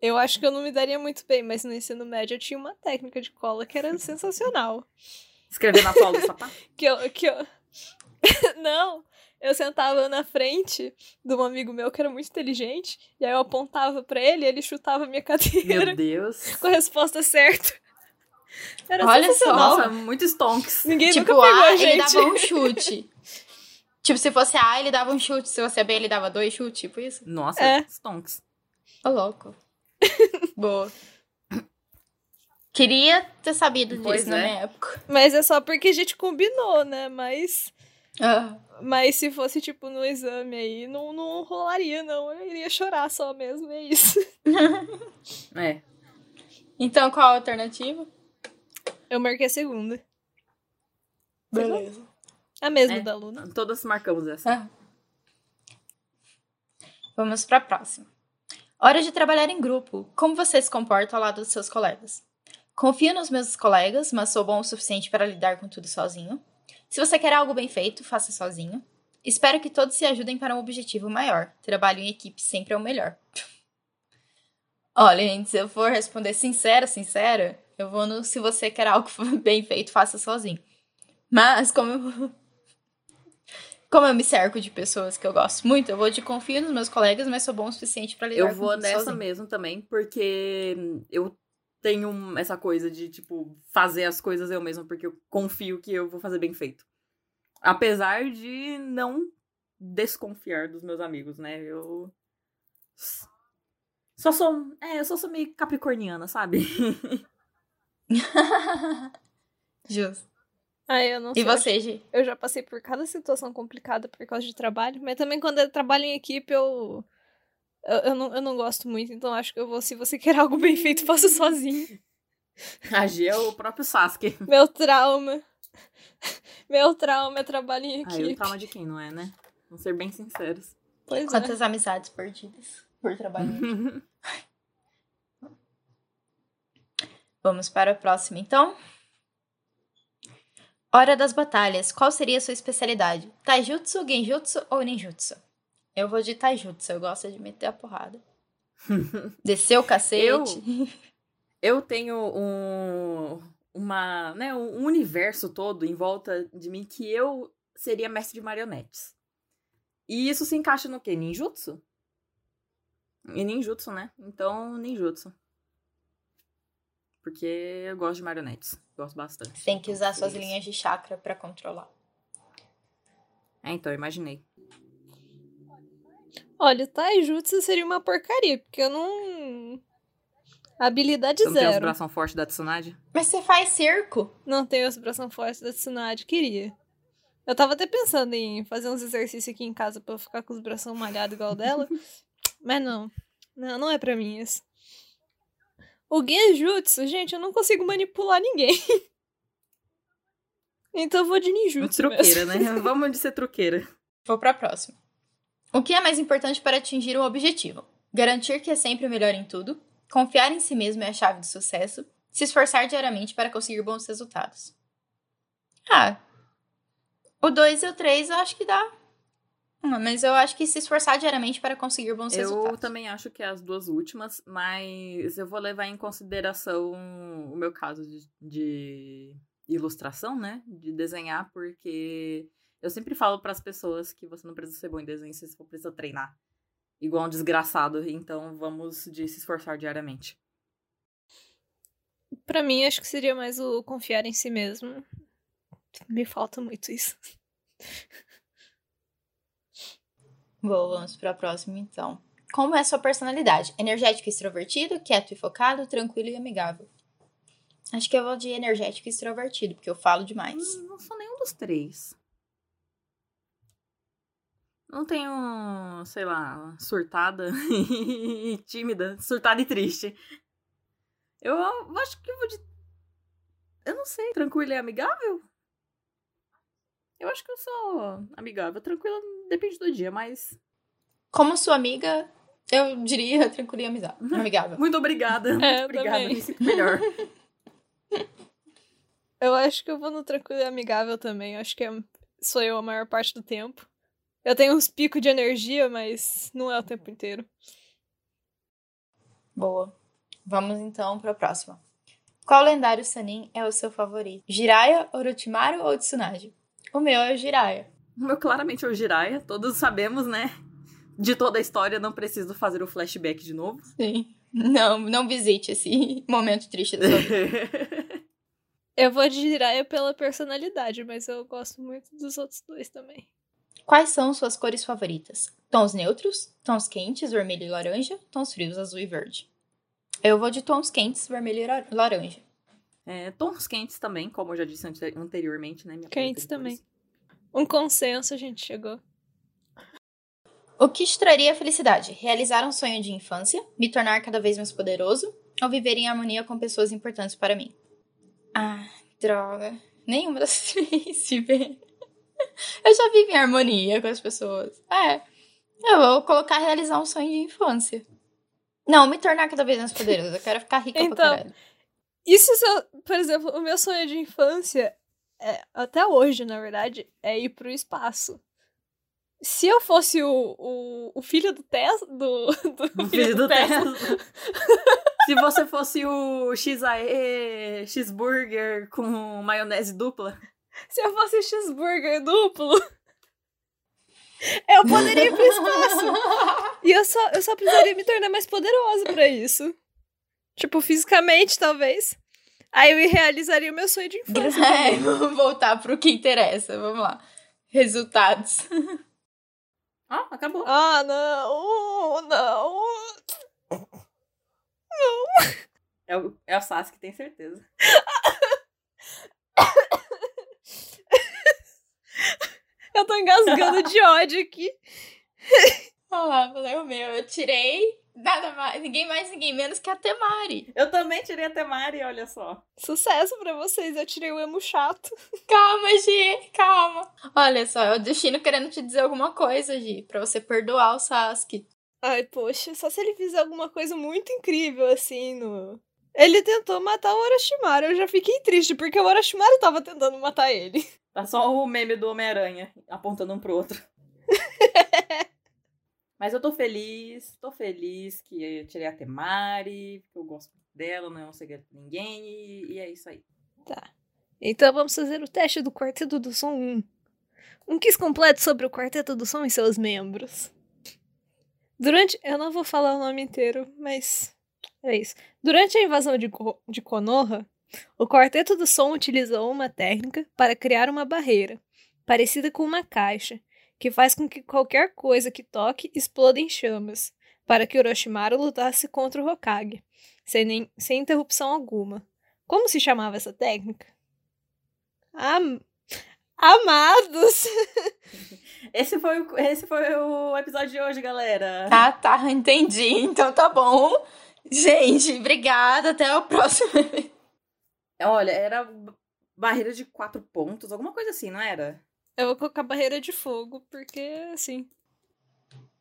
eu acho que eu não me daria muito bem, mas no ensino médio eu tinha uma técnica de cola que era sensacional. Escrever na sola do sapato. (laughs) Que eu, que eu... (laughs) não, eu sentava na frente de um amigo meu que era muito inteligente, e aí eu apontava pra ele e ele chutava a minha (laughs) cadeira Meu Deus. com a resposta certa. Era Olha só. Nossa, muito stonks. Ninguém tipo, nunca pegou A, a ele gente. dava um chute. tipo, se fosse A, ele dava um chute. Se fosse B, ele dava dois chutes. Tipo isso. Nossa, É. stonks. Ô, louco. Boa. Queria ter sabido Pois disso na é. minha época. Mas é só porque a gente combinou, né? Mas, Ah, mas se fosse, tipo, no exame aí, não, não rolaria, não. Eu iria chorar só mesmo, é isso. (laughs) É. Então, qual a alternativa? Eu marquei a segunda. Beleza. A mesma É. da Luna. Todas marcamos essa. Ah. Vamos para a próxima. Hora de trabalhar em grupo. Como você se comporta ao lado dos seus colegas? Confio nos meus colegas, mas sou bom o suficiente para lidar com tudo sozinho. Se você quer algo bem feito, faça sozinho. Espero que todos se ajudem para um objetivo maior. Trabalho em equipe sempre é o melhor. (laughs) Olha, gente, se eu for responder sincera, sincera, eu vou no se você quer algo (laughs) bem feito, faça sozinho. Mas como eu (laughs) como eu me cerco de pessoas que eu gosto muito, eu vou de confio nos meus colegas, mas sou bom o suficiente pra lidar Eu com vou tudo nessa sozinho. mesmo também, porque eu tenho essa coisa de, tipo, fazer as coisas eu mesma, porque eu confio que eu vou fazer bem feito. Apesar de não desconfiar dos meus amigos, né? Eu. Só sou. É, eu só sou meio capricorniana, sabe? (laughs) Justo. Ah, eu não E sei. você, Gi? Eu já passei por cada situação complicada por causa de trabalho, mas também quando eu trabalho em equipe, eu. Eu, eu não, eu não gosto muito, então acho que eu vou, se você quer algo bem feito, faça sozinho. (laughs) A G é o próprio Sasuke. Meu trauma. Meu trauma é trabalho em Aí o equipe. trauma de quem, não é, né? Vamos ser bem sinceros. Pois é. Quantas amizades perdidas por trabalho? (laughs) Vamos para a próxima, então. Hora das batalhas. Qual seria a sua especialidade? Taijutsu, Genjutsu ou Ninjutsu? Eu vou de Taijutsu, eu gosto de meter a porrada. (laughs) Descer o cacete. Eu- eu tenho um, uma, né, um universo todo em volta de mim que eu seria mestre de marionetes. E isso se encaixa no quê? Ninjutsu? E ninjutsu, né? Então, ninjutsu. Porque eu gosto de marionetes. Gosto bastante. Tem que usar Então, suas isso. linhas de chakra pra controlar. É, então, imaginei. Olha, o Taijutsu seria uma porcaria, porque eu não. Habilidade Você não tem os zero. bração forte da Tsunade? Mas você faz circo? Não tenho as bração forte da Tsunade, queria. Eu tava até pensando em fazer uns exercícios aqui em casa pra eu ficar com os bração malhados igual dela. (laughs) mas não. Não, não é pra mim isso. O Genjutsu, gente, eu não consigo manipular ninguém. (laughs) então eu vou de ninjutsu Truqueira, mesmo. né? Vamos de ser truqueira. Vou para a próxima. O que é mais importante para atingir um objetivo? Garantir que é sempre o melhor em tudo, confiar em si mesmo é a chave do sucesso, se esforçar diariamente para conseguir bons resultados. Ah, o 2 e o 3 eu acho que dá. Mas eu acho que se esforçar diariamente para conseguir bons Eu resultados. também acho que é as duas últimas, mas eu vou levar em consideração o meu caso de, de ilustração, né? De desenhar, porque eu sempre falo para as pessoas que você não precisa ser bom em desenho, você só precisa treinar. Igual um desgraçado, então vamos de se esforçar diariamente. Pra mim, acho que seria mais o confiar em si mesmo. Me falta muito isso. (laughs) Bom, vamos para a próxima então. Como é a sua personalidade? Energético e extrovertido, quieto e focado, tranquilo e amigável. Acho que eu vou de energético e extrovertido, porque eu falo demais. Hum, Não sou nenhum dos três. Não tenho, sei lá, surtada (laughs) e tímida. Surtada e triste. Eu acho que eu vou de. Eu não sei, tranquila e amigável? Eu acho que eu sou amigável. Tranquila depende do dia, mas. Como sua amiga, eu diria (laughs) tranquila e amizade- (laughs) amigável. Muito obrigada. Muito É, eu obrigada. Me sinto melhor. Eu acho que eu vou no tranquilo e amigável também. Eu acho que é- sou eu a maior parte do tempo. Eu tenho uns picos de energia, mas não é o tempo inteiro. Boa. Vamos então para a próxima. Qual lendário Sanin é o seu favorito? Jiraiya, Orochimaru ou Tsunade? O meu é o Jiraiya. O meu claramente é o Jiraiya. Todos sabemos, né? De toda a história, não preciso fazer o flashback de novo. Sim. Não, não visite esse (laughs) momento triste da sua vida. (laughs) Eu vou de Jiraiya pela personalidade, mas eu gosto muito dos outros dois também. Quais são suas cores favoritas? Tons neutros, tons quentes, vermelho e laranja, tons frios, azul e verde. Eu vou de tons quentes, vermelho e lar- laranja. É, tons quentes também, como eu já disse ante- anteriormente, né? Minha Quentes de também. Um consenso a gente chegou. O que te traria felicidade? Realizar um sonho de infância, me tornar cada vez mais poderoso ou viver em harmonia com pessoas importantes para mim? Ah, droga. Nenhuma das (laughs) três, (laughs) Fê. (laughs) Eu já vivo em harmonia com as pessoas. É. Eu vou colocar realizar um sonho de infância. Não, me tornar cada vez mais poderoso. Eu quero ficar rica Então, pra caralho. Isso, se eu- por exemplo, o meu sonho de infância, é, até hoje, na verdade, é ir pro espaço. Se eu fosse o, o, o filho do Tesla. Do, do (laughs) O filho do Tesla. (laughs) Se você fosse o XAE cheeseburger com maionese dupla. Se eu fosse cheeseburger duplo, eu poderia ir pro espaço. E eu só, eu só precisaria me tornar mais poderosa pra isso. Tipo, fisicamente, talvez. Aí eu realizaria o meu sonho de infância. (laughs) É, vamos voltar pro que interessa. Vamos lá. Resultados. Ah, acabou. Ah, não! Não! É o, é o Sasuke, tem certeza. (laughs) (laughs) Eu tô engasgando de ódio aqui. (laughs) Olha lá, falei o meu. Eu tirei nada mais, ninguém mais, ninguém menos que a Temari. Eu também tirei a Temari, olha só. Sucesso pra vocês, eu tirei o emo chato. (laughs) Calma, Gi, calma. Olha só, é o destino querendo te dizer alguma coisa, Gi, pra você perdoar o Sasuke. Ai, poxa, só se ele fizer alguma coisa muito incrível assim no. Ele tentou matar o Orochimaru, eu já fiquei triste, porque o Orochimaru tava tentando matar ele. Tá só o meme do Homem-Aranha apontando um pro outro. (laughs) Mas eu tô feliz, tô feliz que eu tirei a Temari, que eu gosto dela, não é um segredo pra ninguém, e, e é isso aí. Tá. Então vamos fazer o teste do Quarteto do Som 1. Um quiz completo sobre o Quarteto do Som e seus membros. Durante. Eu não vou falar o nome inteiro, mas. É isso. Durante a invasão de, Ko- de Konoha, o Quarteto do Som utilizou uma técnica para criar uma barreira, parecida com uma caixa, que faz com que qualquer coisa que toque exploda em chamas, para que Orochimaru lutasse contra o Hokage, sem, nem, sem interrupção alguma. Como se chamava essa técnica? Am... Amados! (laughs) Esse foi, o, esse foi o episódio de hoje, galera. Ah, tá, entendi. Então tá bom. Gente, obrigada. Até o próximo. (laughs) Olha, era barreira de quatro pontos, alguma coisa assim, não era? Eu vou colocar barreira de fogo, porque assim.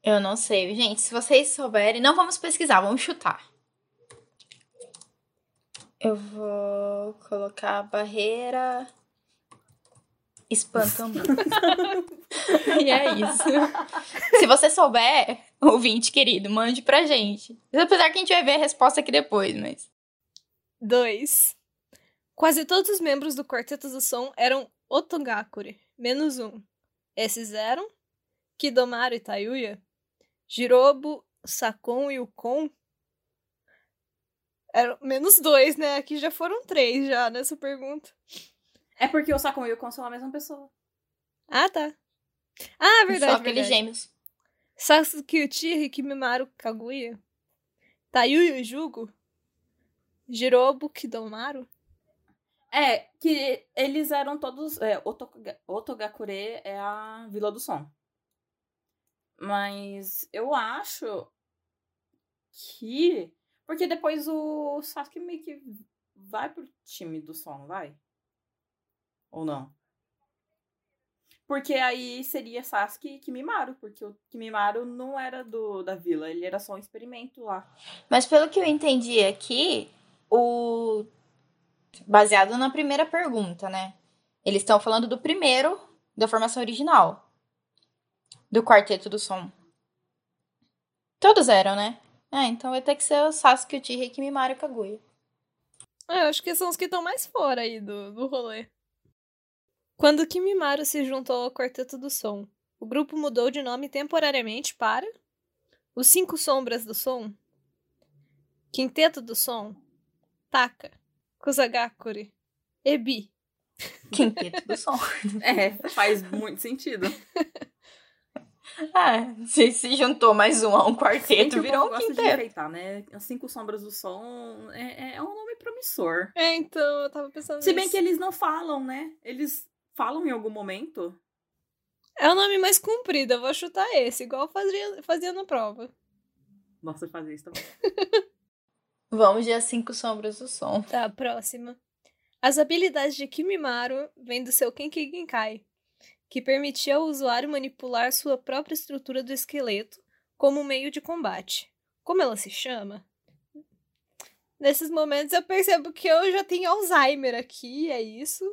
Eu não sei, gente. Se vocês souberem, não vamos pesquisar, vamos chutar. Eu vou colocar a barreira espantambu. (laughs) e é isso. Se você souber, ouvinte querido, mande pra gente. Apesar que a gente vai ver a resposta aqui depois, mas. 2. Quase todos os membros do Quarteto do Som eram Otogakure, menos um. Esses eram Kidomaru e Tayuya, Jirobo, Sakon e Ukon. Eram menos dois, né? Aqui já foram três já nessa pergunta. É porque o Sakon e o Kon são a mesma pessoa. Ah, tá. Ah, verdade, Só aqueles gêmeos. Sasuke Uchiha e Kimimaru Kaguya. Tayuya e Jugo. Jirobo Kidomaru. É, que eles eram todos. É, Otoga- Otogakure é a Vila do Som. Mas eu acho que. Porque depois o Sasuke meio que vai pro time do Som, vai? Ou não? Porque aí seria Sasuke e Kimimaru, porque o Kimimaru não era do da vila, ele era só um experimento lá. Mas pelo que eu entendi aqui, o. Baseado na primeira pergunta, né? Eles estão falando do primeiro, da formação original. Do quarteto do som. Todos eram, né? É, então vai ter que ser o Sasuke, o Tihei, Kimimaru e o Kaguya. É, eu acho que são os que estão mais fora aí do, do rolê. Quando Kimimaru se juntou ao Quarteto do Som, o grupo mudou de nome temporariamente para Os Cinco Sombras do Som, Quinteto do Som, Taka, Kusagakure, Ebi. Quinteto do som. (laughs) É, faz muito sentido. (laughs) Ah, se, se juntou mais um a um quarteto, virou um de quinteto. enfeitar, né? As Cinco Sombras do Som é, é um nome promissor. É, então, eu tava pensando Se bem nisso. que eles não falam, né? Eles falam em algum momento. É o nome mais comprido, eu vou chutar esse, igual fazia, fazia na prova. Nossa, fazer isso também. (laughs) Vamos de As Cinco Sombras do Som. Tá, próxima. As habilidades de Kimimaru vêm do seu Kenki Genkai, que permitia ao usuário manipular sua própria estrutura do esqueleto como meio de combate. Como ela se chama? Nesses momentos eu percebo que eu já tenho Alzheimer aqui, é isso.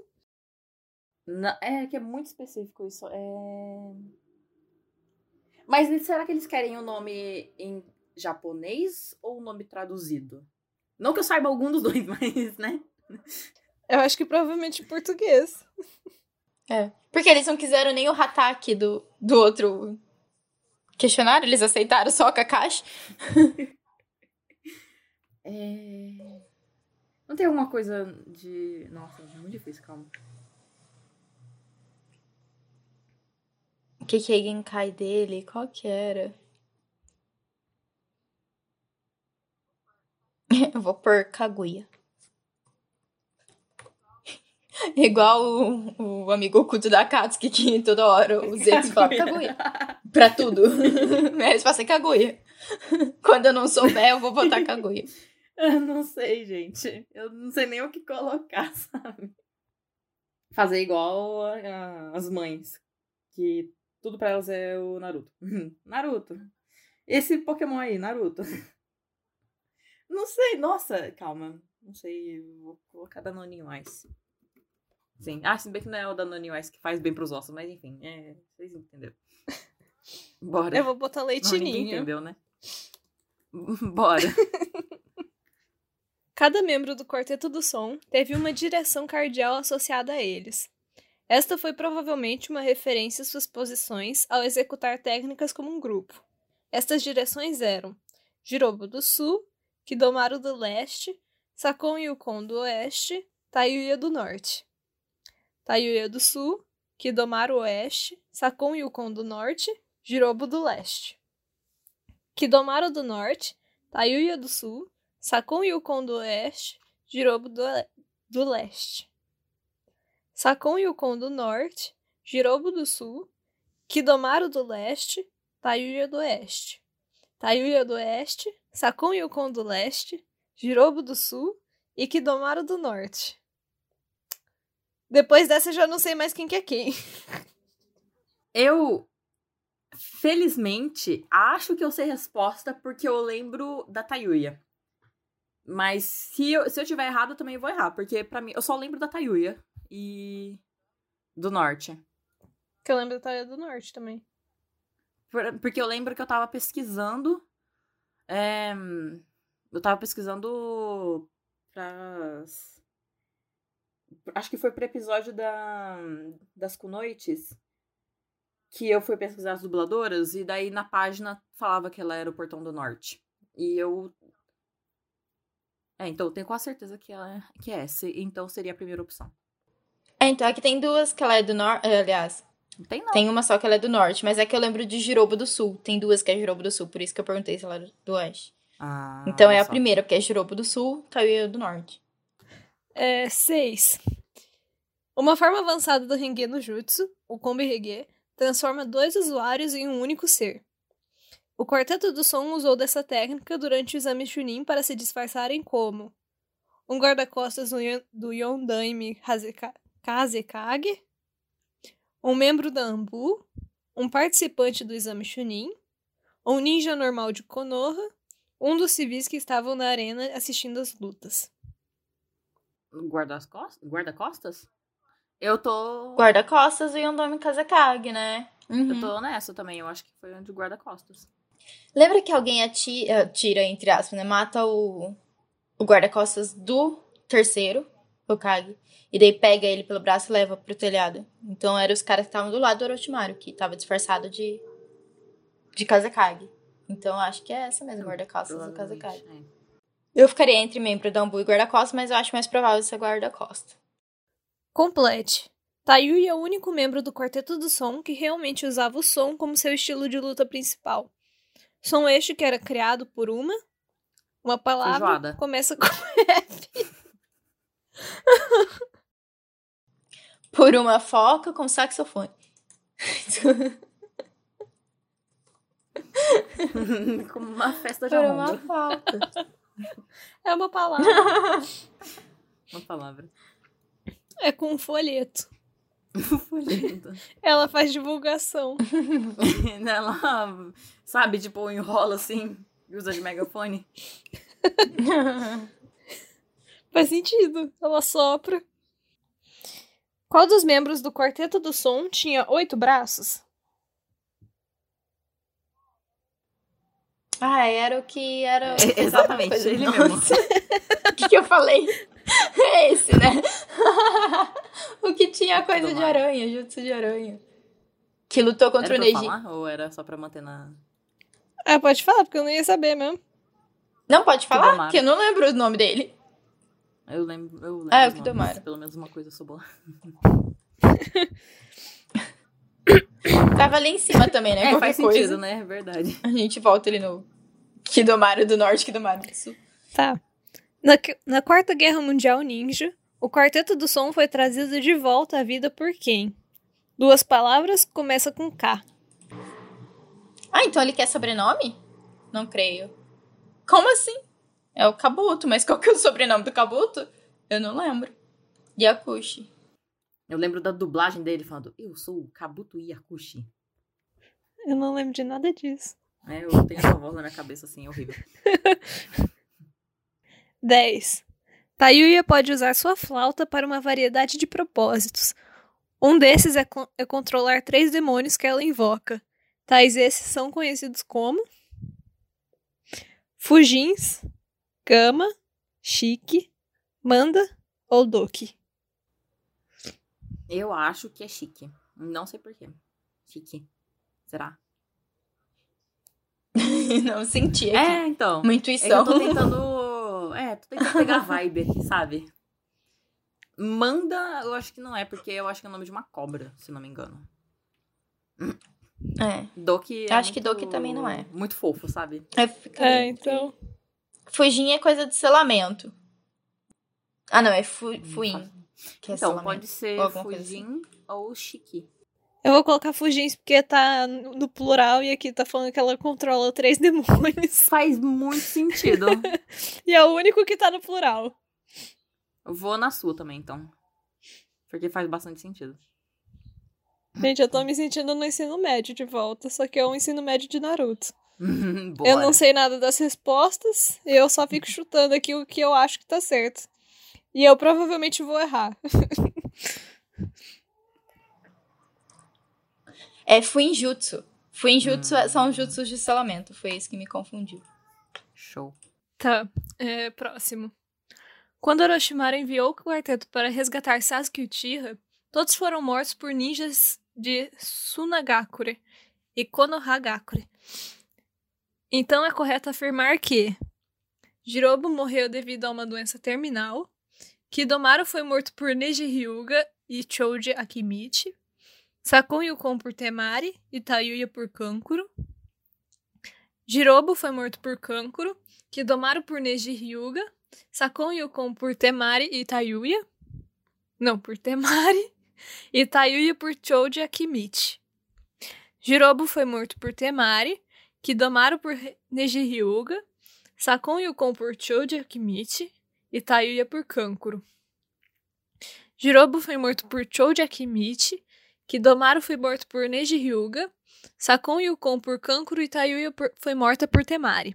Na- é que é muito específico isso. É... Mas será que eles querem o nome em japonês ou o nome traduzido? Não que eu saiba algum dos dois, (laughs) mas, né? Eu acho que provavelmente português. É. Porque eles não quiseram nem o Hataki do, do outro questionário, eles aceitaram só a Kakashi. (laughs) É... Não tem alguma coisa de. Nossa, é muito difícil, calma. O que que é Genkai dele? Qual que era? (laughs) Eu vou pôr Kaguya. (laughs) Igual o, o amigo oculto da Katsuki, que toda hora o Zetsu fala Kaguya. Pra tudo. (laughs) Eles falam assim, Kaguya. Quando eu não souber, eu vou botar Kaguya. Eu não sei, gente. Eu não sei nem o que colocar, sabe? Fazer igual a- a- as mães. Que tudo pra elas é o Naruto. Naruto. Esse Pokémon aí, Naruto. Não sei, nossa, calma. Não sei, vou colocar Danoninho Ice. Sim. Ah, se bem que não é o Danoninho Ice que faz bem pros ossos, mas enfim, é, vocês entenderam. (laughs) Bora. Eu vou botar Não, ninguém leitinho. entendeu, né? (laughs) Bora. (laughs) Cada membro do Quarteto do Som teve uma direção cardial associada a eles. Esta foi provavelmente uma referência às suas posições ao executar técnicas como um grupo. Estas direções eram Jirobo do Sul, Kidomaru do Leste, Sakon Yukon do Oeste, Tayuya do Norte. Tayuya do Sul, Kidomaru Oeste, Sakon Yukon do Norte, Jirobo do Leste. Kidomaru do Norte, Tayuya do Sul, Sakon Yukon do Oeste, Jirobo do, do Leste. Sakon Yukon do Norte, Jirobo do Sul, Kidomaru do Leste, Tayuya do Oeste. Tayuya do Oeste, Sakon Yukon do Leste, Jirobo do Sul e Kidomaru do Norte. Depois dessa eu já não sei mais quem que é quem. (laughs) Eu, felizmente, acho que eu sei resposta porque eu lembro da Tayuya. Mas se eu, se eu tiver errado, eu também vou errar. Porque pra mim, eu só lembro da Tayuya e do Norte. Que eu lembro da Tayuya do Norte também. Por- Porque eu lembro que eu tava pesquisando. É, eu tava pesquisando pras. Acho que foi pro episódio da, das Kunoites. Que eu fui pesquisar as dubladoras. E daí na página falava que ela era o Portão do Norte. E eu. É, então eu tenho quase certeza que ela é, que é essa. Então seria a primeira opção. É, então aqui tem duas que ela é do norte. Aliás, Não tem não. tem uma só que ela é do norte, mas é que eu lembro de Jirobo do Sul. Tem duas que é Jirobo do Sul, por isso que eu perguntei se ela era do oeste. Ah, Então é a só. primeira, porque é Jirobo do Sul, Taiuya do norte. É, 6. Uma forma avançada do Renge no Jutsu, o Kombi Renge, transforma dois usuários em um único ser. O Quarteto do Som usou dessa técnica durante o exame Chunin para se disfarçarem como um guarda-costas do Yondaime Kazekage, um membro da Ambu, um participante do exame Chunin, um ninja normal de Konoha, um dos civis que estavam na arena assistindo as lutas. Guarda-costas? Guarda-costas? Eu tô. Guarda-costas e Yondomi Kazekage, né? Uhum. Eu tô nessa também, eu acho que foi onde guarda-costas. Lembra que alguém atira, tira, entre aspas, né? Mata o, o guarda-costas do terceiro, Hokage. E daí pega ele pelo braço e leva pro telhado. Então eram os caras que estavam do lado do Orochimaru, que tava disfarçado de, de Kazekage. Então acho que é essa mesmo, guarda-costas do Kazekage. É. Eu ficaria entre membro da Ambu e guarda-costas, mas eu acho mais provável ser guarda-costas. Complete. Tayui é o único membro do Quarteto do Som que realmente usava o som como seu estilo de luta principal. Som este que era criado por uma. Uma palavra Feijoada. começa com (laughs) F. (laughs) por uma foca com saxofone. (laughs) Como uma festa de Por uma foca. (laughs) É uma palavra. uma palavra. É com um folheto. folheto. Ela faz divulgação. Ela, sabe, tipo, enrola assim e usa de megafone. Faz sentido. Ela sopra. Qual dos membros do Quarteto do Som tinha oito braços? Ah, era o que era. É, (laughs) exatamente, ele mesmo. (laughs) o que, que eu falei? (laughs) É esse, né? o que tinha coisa de aranha, jutsu de aranha. Que lutou contra era o Neji. Falar, ou era só pra manter na. Ah, pode falar, porque eu não ia saber mesmo. Não, pode falar, porque eu não lembro o nome dele. Eu lembro. Eu lembro ah, é o que. Pelo menos uma coisa eu sou boa. Tava ali em cima também, né? É, Qualquer faz coisa. sentido, né? É verdade. A gente volta ali no Kidomaru do Norte, Kidomaru do Sul. Tá. Na, na Quarta Guerra Mundial Ninja, o Quarteto do Som foi trazido de volta à vida por quem? Duas palavras, começa com K. Ah, então ele quer sobrenome? Não creio. Como assim? É o Kabuto, mas qual que é o sobrenome do Kabuto? Eu não lembro. Yakushi. Eu lembro da dublagem dele falando: Eu sou o Kabuto Yakushi. Eu não lembro de nada disso. É, eu tenho essa voz na minha cabeça assim, horrível. (laughs) 10. Tayuya pode usar sua flauta para uma variedade de propósitos. Um desses é, co é controlar três demônios que ela invoca. Tais esses são conhecidos como Fujins, Kama, Chique, Manda ou Doki. Eu acho que é chique. Não sei porquê. Chique. Será? (laughs) não senti. É, então. Uma intuição. É eu tô tentando. É, tô tentando pegar vibe aqui, (laughs) sabe? Manda, eu acho que não é, porque eu acho que é o nome de uma cobra, se não me engano. É. Doki é Acho muito, que Doki também não é. Muito fofo, sabe? É, é então. Fujin é coisa de selamento. Ah, não, é fu Fuin. Que é então, selamento. pode ser Ou Fujin coisa ou Shiki. Eu vou colocar Fujins porque tá no plural e aqui tá falando que ela controla três (laughs) demônios. Faz muito sentido. (laughs) e é o único que tá no plural. Eu vou na sua também, então. Porque faz bastante sentido. Gente, eu tô me sentindo no ensino médio de volta, só que é um ensino médio de Naruto. Bora. Eu não sei nada das respostas, eu só fico (laughs) chutando aqui o que eu acho que tá certo. E eu provavelmente vou errar. É Fuinjutsu. Fuinjutsu Hum. são jutsus de selamento. Foi isso que me confundiu. Show. Tá, é, próximo. Quando Orochimaru enviou o quarteto para resgatar Sasuke e Uchiha, todos foram mortos por ninjas de Sunagakure e Konohagakure. Então é correto afirmar que Jirobo morreu devido a uma doença terminal, Kidomaru foi morto por Neji Hyuga e Choji Akimichi, Sakon Yukon por Temari e Tayuya por Kankuro, Jirobo foi morto por Kankuro, Kidomaru por Neji Hyuga Sakon Yukon por Temari e Tayuya. Não, por Temari. E Tayuya por Choji Akimichi. Jirobo foi morto por Temari. Kidomaru por Neji Hyuga. Sakon Yukon por Choji Akimichi. E Tayuya por Kankuro. Jirobo foi morto por Choji Akimichi. Kidomaru foi morto por Neji Hyuga. Sakon Yukon por Kankuro e por... foi morta por Temari.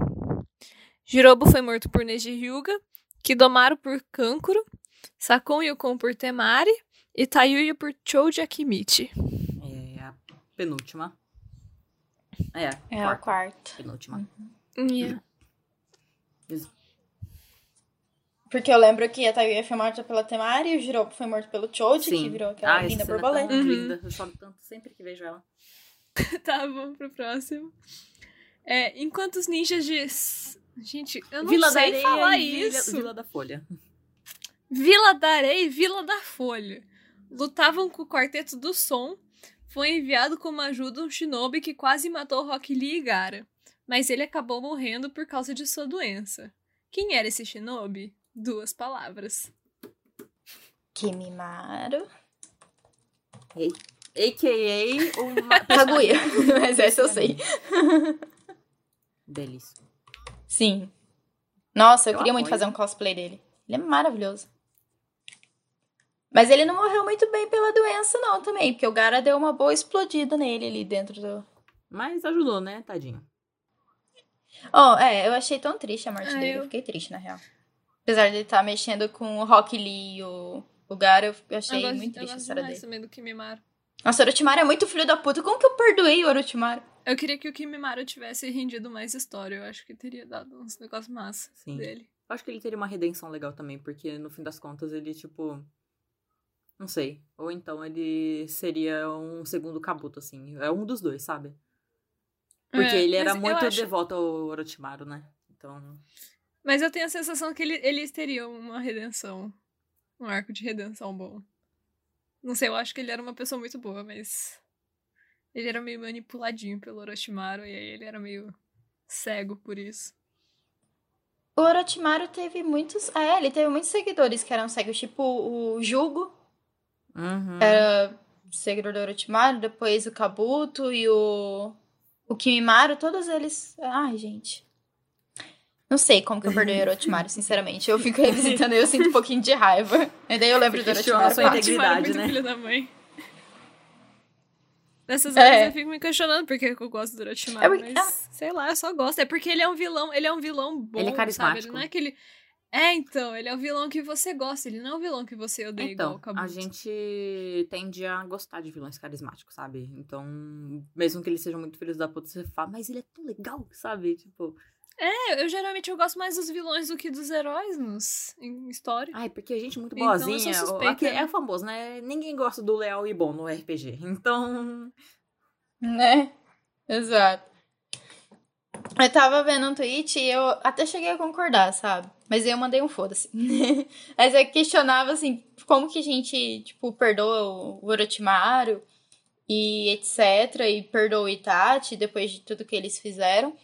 Jirobo foi morto por Neji Hyuga. Kidomaru por Kankuro, Sakon Yukon por Temari e Tayuya por Choji Akimichi. É a penúltima. É, É a quarta. Penúltima. Yeah. Porque eu lembro que a Tayuya foi morta pela Temari e o foi morto pelo Choji, que virou aquela ah, linda cena borboleta. Tá Uhum. linda. Eu choro tanto sempre que vejo ela. (laughs) tá, vamos pro próximo. É, enquanto os ninjas de... Gente, eu não Vila da sei Areia falar e Vila- isso. Vila da Folha. Vila da Areia e Vila da Folha lutavam com o Quarteto do Som. Foi enviado como ajuda um shinobi que quase matou Rock Lee e Gara, mas ele acabou morrendo por causa de sua doença. Quem era esse shinobi? Duas palavras. Kimimaru. A.K.A. uma... (laughs) Kaguya. (laughs) Mas essa eu sei. (laughs) Delícia. Sim. Nossa, eu, Eu queria muito apoio. fazer um cosplay dele. Ele é maravilhoso. Mas ele não morreu muito bem pela doença, não, também. Porque o Gara deu uma boa explodida nele ali dentro do. Mas ajudou, né, tadinho? Oh, é, eu achei tão triste a morte Ah, dele. eu- Eu fiquei triste, na real. Apesar de ele estar mexendo com o Rock Lee e o, o Gara, eu eu achei eu gosto, muito eu triste a gosto história demais dele. também do Kimimaru. Nossa, o Orochimaru é muito filho da puta. Como que eu perdoei o Orochimaru? Eu queria que o Kimimaru tivesse rendido mais história. Eu acho que teria dado uns negócios massa Sim. dele. Eu acho que ele teria uma redenção legal também, porque no fim das contas ele, tipo. Não sei. Ou então ele seria um segundo Kabuto, assim. É um dos dois, sabe? Porque É, ele era muito acho- devoto ao Orochimaru, né? Então. Mas eu tenho a sensação que ele, eles teriam uma redenção. Um arco de redenção bom. Não sei, eu acho que ele era uma pessoa muito boa, mas. Ele era meio manipuladinho pelo Orochimaru e aí ele era meio cego por isso. O Orochimaru teve muitos. É, ele teve muitos seguidores que eram cegos. Tipo o Jugo, Uhum. era seguidor do Orochimaru. Depois o Kabuto e o. O Kimimaru, todos eles. Ai, gente. Não sei como que eu perdoei o Orochimaru, (laughs) sinceramente. Eu fico revisitando e eu sinto um pouquinho de raiva. E daí eu lembro do Orochimaru. sua integridade. É muito né? filho da mãe. Nessas É. horas eu fico me questionando por que que eu gosto do Orochimaru, É porque- mas sei lá, eu só gosto. É porque ele é um vilão, ele é um vilão bom, Ele é sabe? carismático. Ele não é aquele... É, então, ele é o vilão que você gosta, ele não é o vilão que você odeia igual Então, o Kabuto. a gente tende a gostar de vilões carismáticos, sabe? Então, mesmo que eles sejam muito filhos da puta, você fala, mas ele é tão legal, sabe? Tipo, É, eu geralmente eu gosto mais dos vilões do que dos heróis nos, em história. ai, porque a gente muito Então, eu sou boazinha. o- suspeita, aqui né? é famoso, né? Ninguém gosta do leal e bom no RPG. Então, Né? Exato. Eu tava vendo um tweet e eu até cheguei a concordar, sabe? Mas eu mandei um foda-se. (laughs) Mas eu questionava, assim, como que a gente, tipo, perdoa o Orochimaru e etc. E perdoa o Itachi depois de tudo que eles fizeram.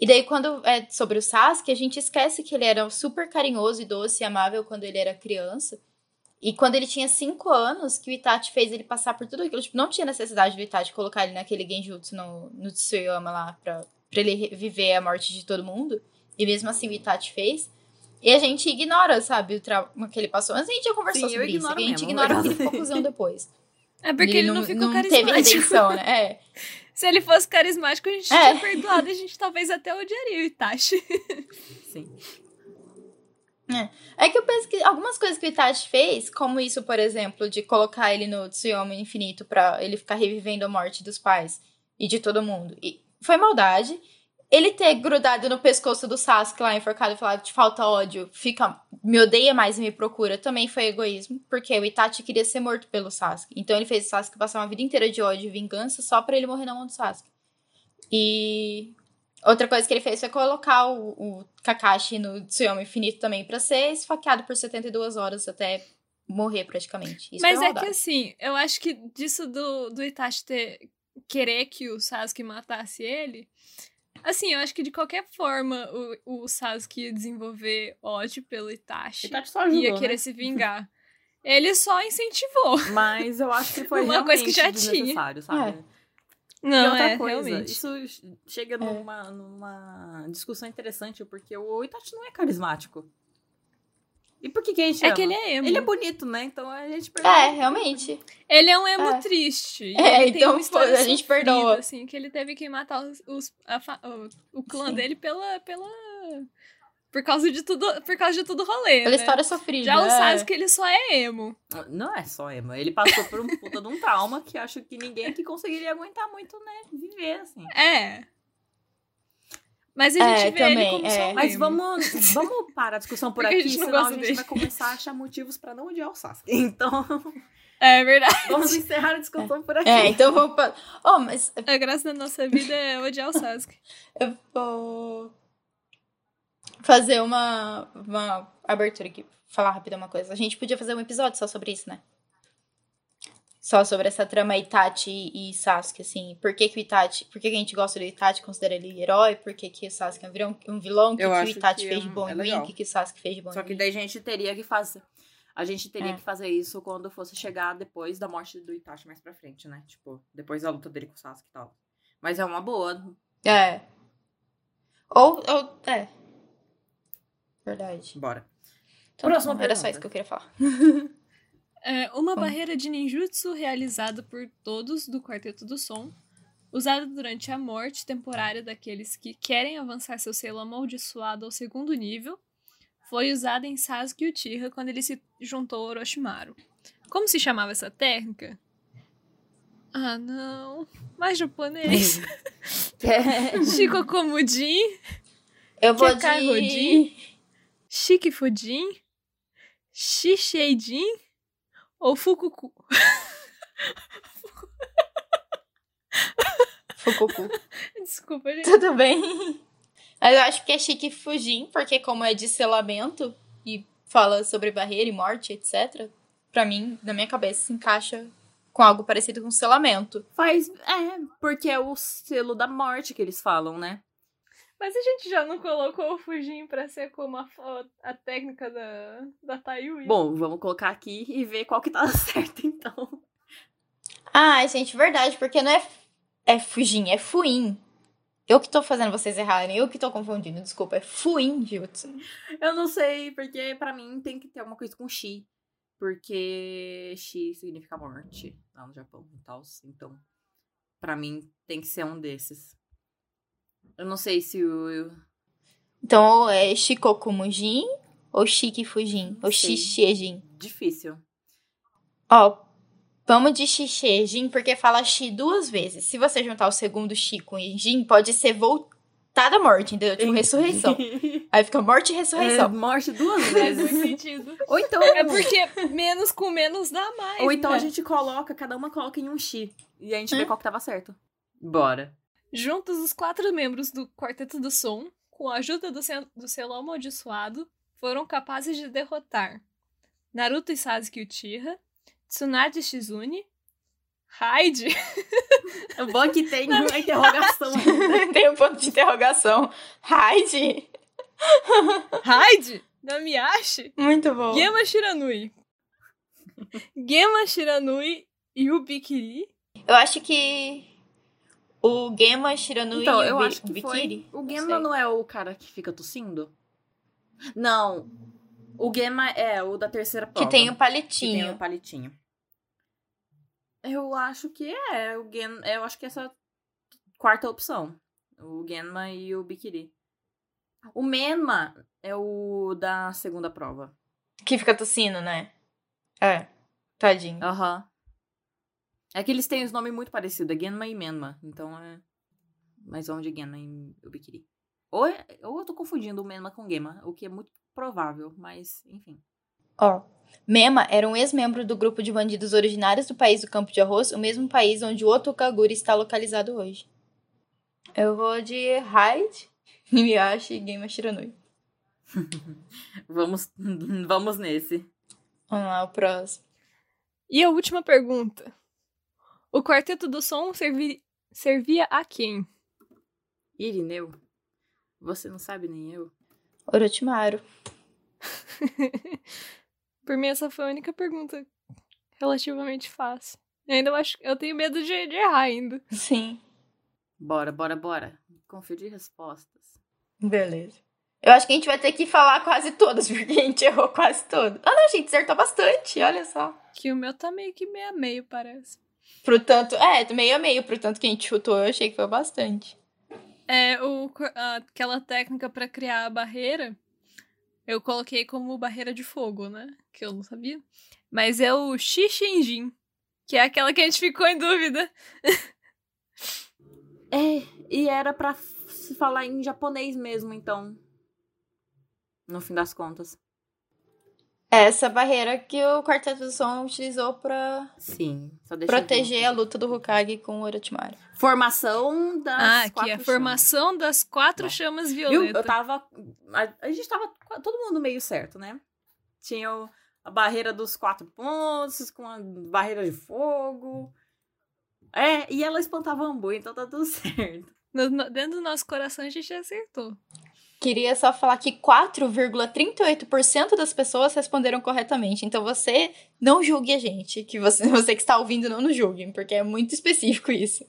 E daí, quando é sobre o Sasuke, a gente esquece que ele era super carinhoso e doce e amável quando ele era criança. E quando ele tinha 5 anos, que o Itachi fez ele passar por tudo aquilo. Tipo, não tinha necessidade do Itachi colocar ele naquele genjutsu no, no Tsuyoyama lá pra, pra ele viver a morte de todo mundo. E mesmo assim o Itachi fez. E a gente ignora, sabe, o trauma que ele passou. Mas a gente já conversou Sim, eu sobre isso. E a gente ignora aquele ficou cuzão depois. É porque ele, não, ficou teve carismático. redenção, né? É. (laughs) Se ele fosse carismático, a gente É. tinha perdoado e a gente talvez até odiaria o Itachi. (laughs) sim. É que eu penso que algumas coisas que o Itachi fez, como isso, por exemplo, de colocar ele no Tsuyomi infinito pra ele ficar revivendo a morte dos pais e de todo mundo, e foi maldade. Ele ter grudado no pescoço do Sasuke lá enforcado e falar te falta ódio, fica, me odeia mais e me procura, também foi egoísmo, porque o Itachi queria ser morto pelo Sasuke. Então ele fez o Sasuke passar uma vida inteira de ódio e vingança só pra ele morrer na mão do Sasuke. E Outra coisa que ele fez foi colocar o, o Kakashi no Tsuyomi Infinito também pra ser esfaqueado por 72 horas até morrer praticamente. Isso Mas é que assim, eu acho que disso do, do Itachi ter, querer que o Sasuke matasse ele, Assim, eu acho que de qualquer forma o, o Sasuke ia desenvolver ódio pelo Itachi. Itachi só ajudou, ia querer né? se vingar. Ele só incentivou. Mas eu acho que (laughs) foi Uma realmente coisa que já desnecessário, sabe? É. e Não, outra é, coisa, realmente. isso chega numa, numa discussão interessante, porque o Itachi não é carismático. E por que, que a gente É ama? que ele é emo. Ele é bonito, né? Então a gente perdoa. É, realmente. Ele é um emo É. triste. É, ele tem então uma história a gente sofrida, perdoa. assim, que ele teve que matar os, os- a fa- o, o clã Sim. dele pela, pela... Por causa de tudo, por causa de tudo rolê, Pela né? história sofrida. Já o é. Sasuke, ele só é emo. Não é só Emma. Ele passou por um puta de um trauma que acho que ninguém aqui conseguiria aguentar muito, né? Viver, assim. É. Mas a É, gente vê ele também, como é. um Mas vamos, (laughs) vamos parar a discussão por Porque a aqui, gente não senão a gente dele. vai começar a achar motivos pra não odiar o Sasuke. Então, É verdade. vamos encerrar a discussão por aqui. É, então vou. pa- Oh, mas A graça da nossa vida é odiar o Sasuke. (laughs) eu vou fazer uma, uma abertura aqui. Falar rápido uma coisa. A gente podia fazer um episódio só sobre isso, né? Só sobre essa trama Itachi e Sasuke, assim. Por que, que o Itachi. Por que, que a gente gosta do Itachi, considera ele herói? Por que, que o Sasuke é um vilão? Um vilão? O que, que o Itachi que fez é de um- bom é em mim? O que, que o Sasuke fez de bom Só em que mim? daí a gente teria que fazer. A gente teria É. que fazer isso quando fosse chegar depois da morte do Itachi mais pra frente, né? Tipo, depois da luta dele com o Sasuke e tal. Mas é uma boa. É. Ou, ou. É. Verdade. Bora. Então, Próxima tá, era só isso que eu queria falar. (laughs) É uma Bom. barreira de ninjutsu realizada por todos do Quarteto do Som, usada durante a morte temporária daqueles que querem avançar seu selo amaldiçoado ao segundo nível, foi usada em Sasuke Uchiha quando ele se juntou ao Orochimaru. Como se chamava essa técnica? Ah, não. Mais japonês. (laughs) Shikokomujin, Eu vou Kekai de. Rodin? Shikifujin, Shisheijin ou Fukuku? Fukuku. (laughs) Desculpa, gente. Tudo bem. Mas eu acho que é chique fugir, porque como é de selamento e fala sobre barreira e morte, etc. Pra mim, na minha cabeça, se encaixa com algo parecido com selamento. Faz. É, porque é o selo da morte que eles falam, né? Mas a gente já não colocou o Fujin pra ser como a, a técnica da, da Tayui? Bom, vamos colocar aqui e ver qual que tá (laughs) certo, então. Ah, gente, verdade, porque não é, é fugim, é fuim. Eu que tô fazendo vocês errarem, eu que tô confundindo, desculpa, é fuim jutsu. Eu não sei, porque pra mim tem que ter alguma coisa com Shi. Porque Shi significa morte lá no Japão e tal. Então, pra mim tem que ser um desses. Eu não sei se o. Então, ou é Shikokumujin ou Shikifujin, ou. Shishiejin. Difícil. Ó, vamos de Shishiejin, porque fala Shi duas vezes. Se você juntar o segundo Shi com Jin, pode ser voltada à morte, entendeu? Tipo, ressurreição. (laughs) Aí fica morte e É, ressurreição. morte duas Faz muito vezes. sentido. Ou então. É porque menos com menos dá mais. Ou então né? a gente coloca, cada uma coloca em um Shi. E a gente vê Hã? qual que tava certo. Bora. Juntos, os quatro membros do Quarteto do Som, com a ajuda do, sel do selo amaldiçoado, foram capazes de derrotar Naruto e Sasuke Uchiha, Tsunade Shizune, Raid, É bom que tem uma interrogação. (laughs) Tem um ponto de interrogação. Raid? Raid, Namiyashi, Muito bom. Gema Shiranui, Gema Shiranui e Ubikiri. Eu acho que o Gema Shiranui Então, e eu acho que Bikiri. foi. O não Gema sei. não é o cara que fica tossindo? Não. O Gema é o da terceira prova. Que tem o Que tem palitinho. o palitinho. Eu acho que é. O Gen... Eu acho que essa é a quarta opção. O Genma e o Bikiri. O Menma é o da segunda prova. Que fica tossindo, né? É. Tadinho. Aham. É que eles têm os nomes muito parecidos. É Genma e Menma. Então é. Mas vamos de Genma e o Bikiri. Ou, é- ou eu tô confundindo o Menma com o Gema, o que é muito provável, mas enfim. Ó. Mema era um ex-membro do grupo de bandidos originários do país do Campo de Arroz, o mesmo país onde o Otokaguri está localizado hoje. Eu vou de Hyde, (laughs) Miyashi e Gema Shiranui. (laughs) Vamos, vamos nesse. Vamos lá, o próximo. E a última pergunta. O Quarteto do Som servi- servia a quem? Irineu? Você não sabe nem eu. Orochimaru. (laughs) Por mim, essa foi a única pergunta relativamente fácil. Eu ainda acho eu tenho medo de, de errar ainda. Sim. Bora, bora, bora. Conferir respostas. Beleza. Eu acho que a gente vai ter que falar quase todas, porque a gente errou quase todas. Ah, não, a gente acertou bastante, olha só. Que o meu tá meio que meio a meio, parece. Pro tanto. É, meio a meio, pro tanto que a gente chutou, eu achei que foi bastante. É, o, aquela técnica para criar a barreira, eu coloquei como barreira de fogo, né? Que eu não sabia. Mas é o Shishinjin, que é aquela que a gente ficou em dúvida. é, e era pra se falar em japonês mesmo, então. No fim das contas. Essa barreira que o Quarteto do Som utilizou pra Sim, proteger a luta do Hokage com o Orochimaru. Formação das ah, quatro que é a formação chamas. das quatro chamas violetas. Eu tava. A, a, gente tava todo mundo meio certo, né? Tinha o, a barreira dos quatro pontos, com a barreira de fogo. É, e ela espantava Ambu, então tá tudo (laughs) certo. No, no, dentro do nosso coração a gente acertou. Queria só falar que 4,38% das pessoas responderam corretamente. Então você não julgue a gente, que você, (laughs) você que está ouvindo não nos julgue, porque é muito específico isso.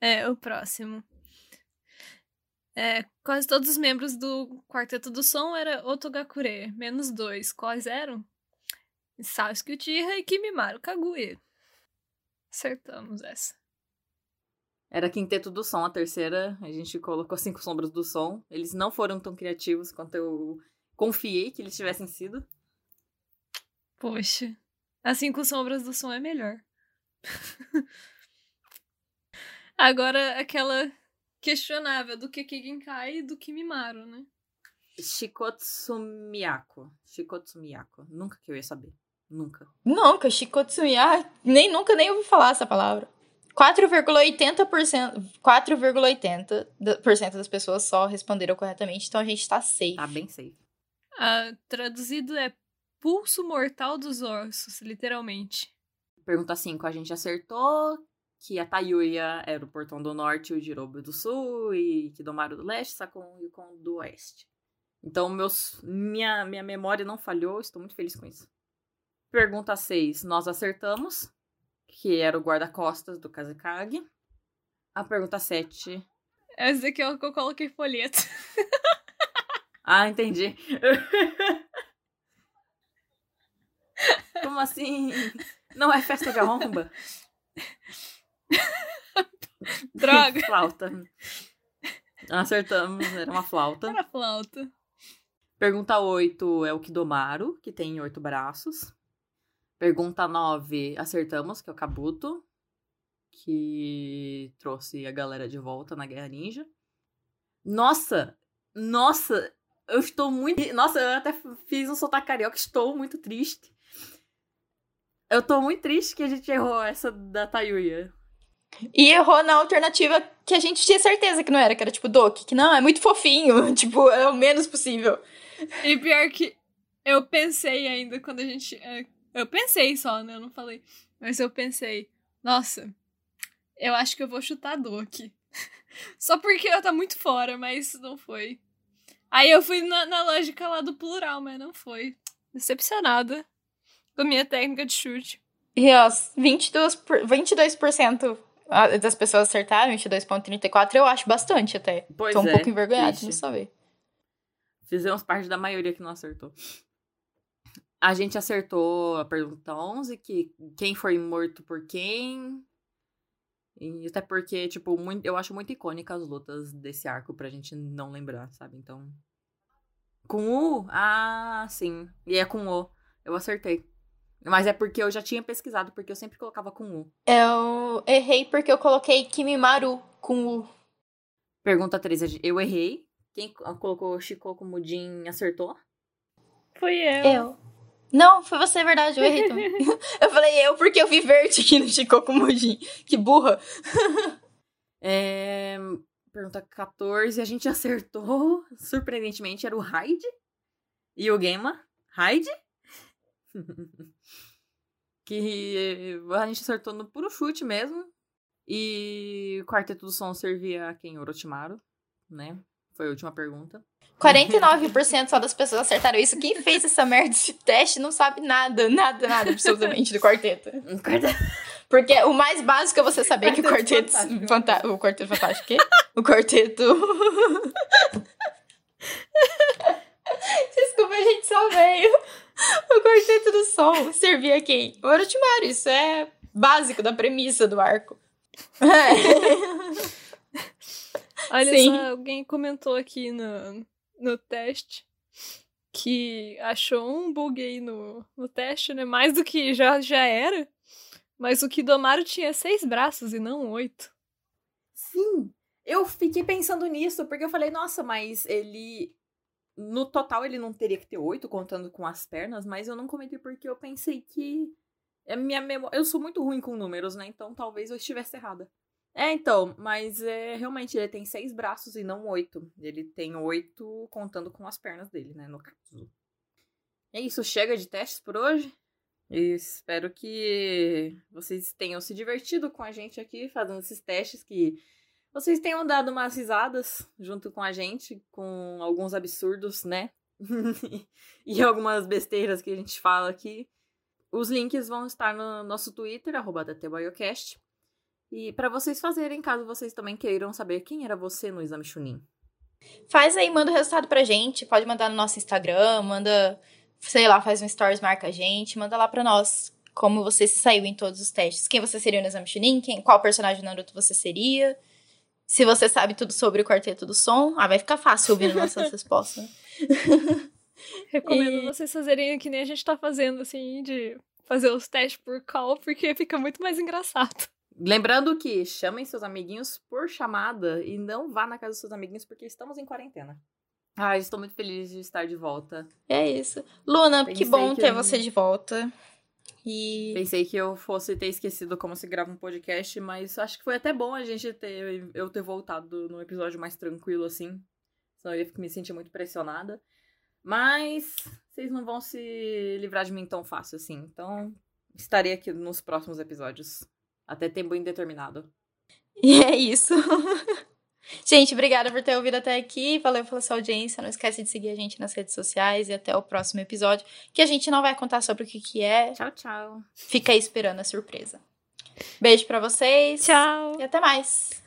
É, o próximo. É, quase todos os membros do Quarteto do Som era Otogakure, menos dois. Quais eram? Sasuke Uchiha e Kimimaru Kaguya. Acertamos essa. Era Quinteto do Som, a terceira. A gente colocou Cinco Sombras do Som. Eles não foram tão criativos quanto eu confiei que eles tivessem sido. Poxa. As Cinco Sombras do Som é melhor. (laughs) Agora, aquela questionável do Keki Genkai e do Kimimaru, né? Shikotsu Miyako. Shikotsu Miyako. Nunca que eu ia saber. Nunca. Nunca. Shikotsu Miyako. Nem, nunca nem ouvi falar essa palavra. 4,80% 4,80% das pessoas só responderam corretamente, então a gente tá safe. Tá bem safe. Ah, traduzido é pulso mortal dos ossos, literalmente. Pergunta 5, a gente acertou que a Tayuya era o portão do norte e o Jirobe do sul, e que Domaru do leste, Sakon e Yukon do oeste. Então, meus, minha, minha memória não falhou, estou muito feliz com isso. Pergunta 6, nós acertamos que era o guarda-costas do Kazekage. A pergunta 7. Essa daqui é o que eu coloquei folheto. (laughs) ah, entendi. (laughs) Como assim? Não é festa de arromba? (laughs) Droga! flauta. Acertamos, era uma flauta. Era flauta. Pergunta 8 é o Kidomaru, que tem oito braços. Pergunta 9, acertamos, que é o Kabuto, que trouxe a galera de volta na Guerra Ninja. Nossa! Nossa! Eu estou muito. Nossa, eu até fiz um sotaque carioca, estou muito triste. Eu tô muito triste que a gente errou essa da Tayuya. E errou na alternativa que a gente tinha certeza que não era, que era tipo Doki, que não, é muito fofinho, (laughs) tipo, é o menos possível. E pior que eu pensei ainda quando a gente. Eu pensei só, né? Eu não falei. Mas eu pensei, nossa, eu acho que eu vou chutar Doki. (laughs) só porque ela tá muito fora, mas não foi. Aí eu fui na, na lógica lá do plural, mas não foi. Decepcionada com a minha técnica de chute. E ó, 22%, 22% das pessoas acertaram, 22,34%, eu acho bastante até. Pois Tô um é, pouco envergonhada de não saber. Fizemos parte da maioria que não acertou. A gente acertou a pergunta 11, que quem foi morto por quem. E até porque, tipo, muito, eu acho muito icônica as lutas desse arco pra gente não lembrar, sabe? Então. Com U? Ah, sim. E é com O. Eu acertei. Mas é porque eu já tinha pesquisado, porque eu sempre colocava com U. Eu errei porque eu coloquei Kimimaru com U. Pergunta 13. Eu errei. Quem colocou Shikoku Mudin acertou? Fui eu. Eu. Não, foi você, é verdade, eu errei também. (laughs) eu falei eu porque eu vi verde aqui no Shikoku Mujin. Que burra. (laughs) É... Pergunta 14, a gente acertou. Surpreendentemente, era o Hyde e o Gema. Hyde? (laughs) que a gente acertou no puro chute mesmo. E o quarteto do som servia a quem? Orochimaru. né? Foi a última pergunta. 49% só das pessoas acertaram isso. Quem fez essa merda desse teste não sabe nada, nada, nada absolutamente do quarteto. Porque o mais básico é você saber que o quarteto. Fanta o quarteto fantástico. quê? O quarteto. (laughs) Desculpa, a gente só veio. O quarteto do sol servia quem? O Orochimaru. Isso é básico da premissa do arco. (laughs) Olha Sim. só, alguém comentou aqui no, no teste que achou um bug aí no, no teste, né? Mais do que já, já era. Mas o Kidomaru tinha seis braços e não oito. Sim, eu fiquei pensando nisso, porque eu falei, nossa, mas ele. No total ele não teria que ter oito, contando com as pernas, mas eu não comentei porque eu pensei que. É minha memória. Eu sou muito ruim com números, né? Então talvez eu estivesse errada. É, então, mas é, realmente ele tem seis braços e não oito. Ele tem oito contando com as pernas dele, né? No caso. É isso, chega de testes por hoje. Espero que vocês tenham se divertido com a gente aqui, fazendo esses testes, que vocês tenham dado umas risadas junto com a gente, com alguns absurdos, né? (laughs) e algumas besteiras que a gente fala aqui. Os links vão estar no nosso Twitter, arroba e para vocês fazerem, caso vocês também queiram saber quem era você no exame Chunin. Faz aí, manda o resultado pra gente. Pode mandar no nosso Instagram, manda, sei lá, faz um stories, marca a gente, manda lá pra nós como você se saiu em todos os testes. Quem você seria no exame Chunin, quem, qual personagem do Naruto você seria. Se você sabe tudo sobre o quarteto do som, ah, vai ficar fácil ouvindo nossas (laughs) respostas. Recomendo e... vocês fazerem que nem a gente tá fazendo, assim, de fazer os testes por call, porque fica muito mais engraçado. Lembrando que chamem seus amiguinhos por chamada e não vá na casa dos seus amiguinhos porque estamos em quarentena. Ah, estou muito feliz de estar de volta. É isso. Luna, Pensei que bom que ter eu... você de volta. E... Pensei que eu fosse ter esquecido como se grava um podcast, mas acho que foi até bom a gente ter eu ter voltado num episódio mais tranquilo assim. Senão eu ia me sentir muito pressionada. Mas vocês não vão se livrar de mim tão fácil assim. Então, estarei aqui nos próximos episódios. Até tempo indeterminado. E é isso. (laughs) gente, obrigada por ter ouvido até aqui. Valeu pela sua audiência. Não esquece de seguir a gente nas redes sociais e até o próximo episódio, que a gente não vai contar sobre o que, que é. Tchau, tchau. Fica aí esperando a surpresa. Beijo para vocês. Tchau. E até mais.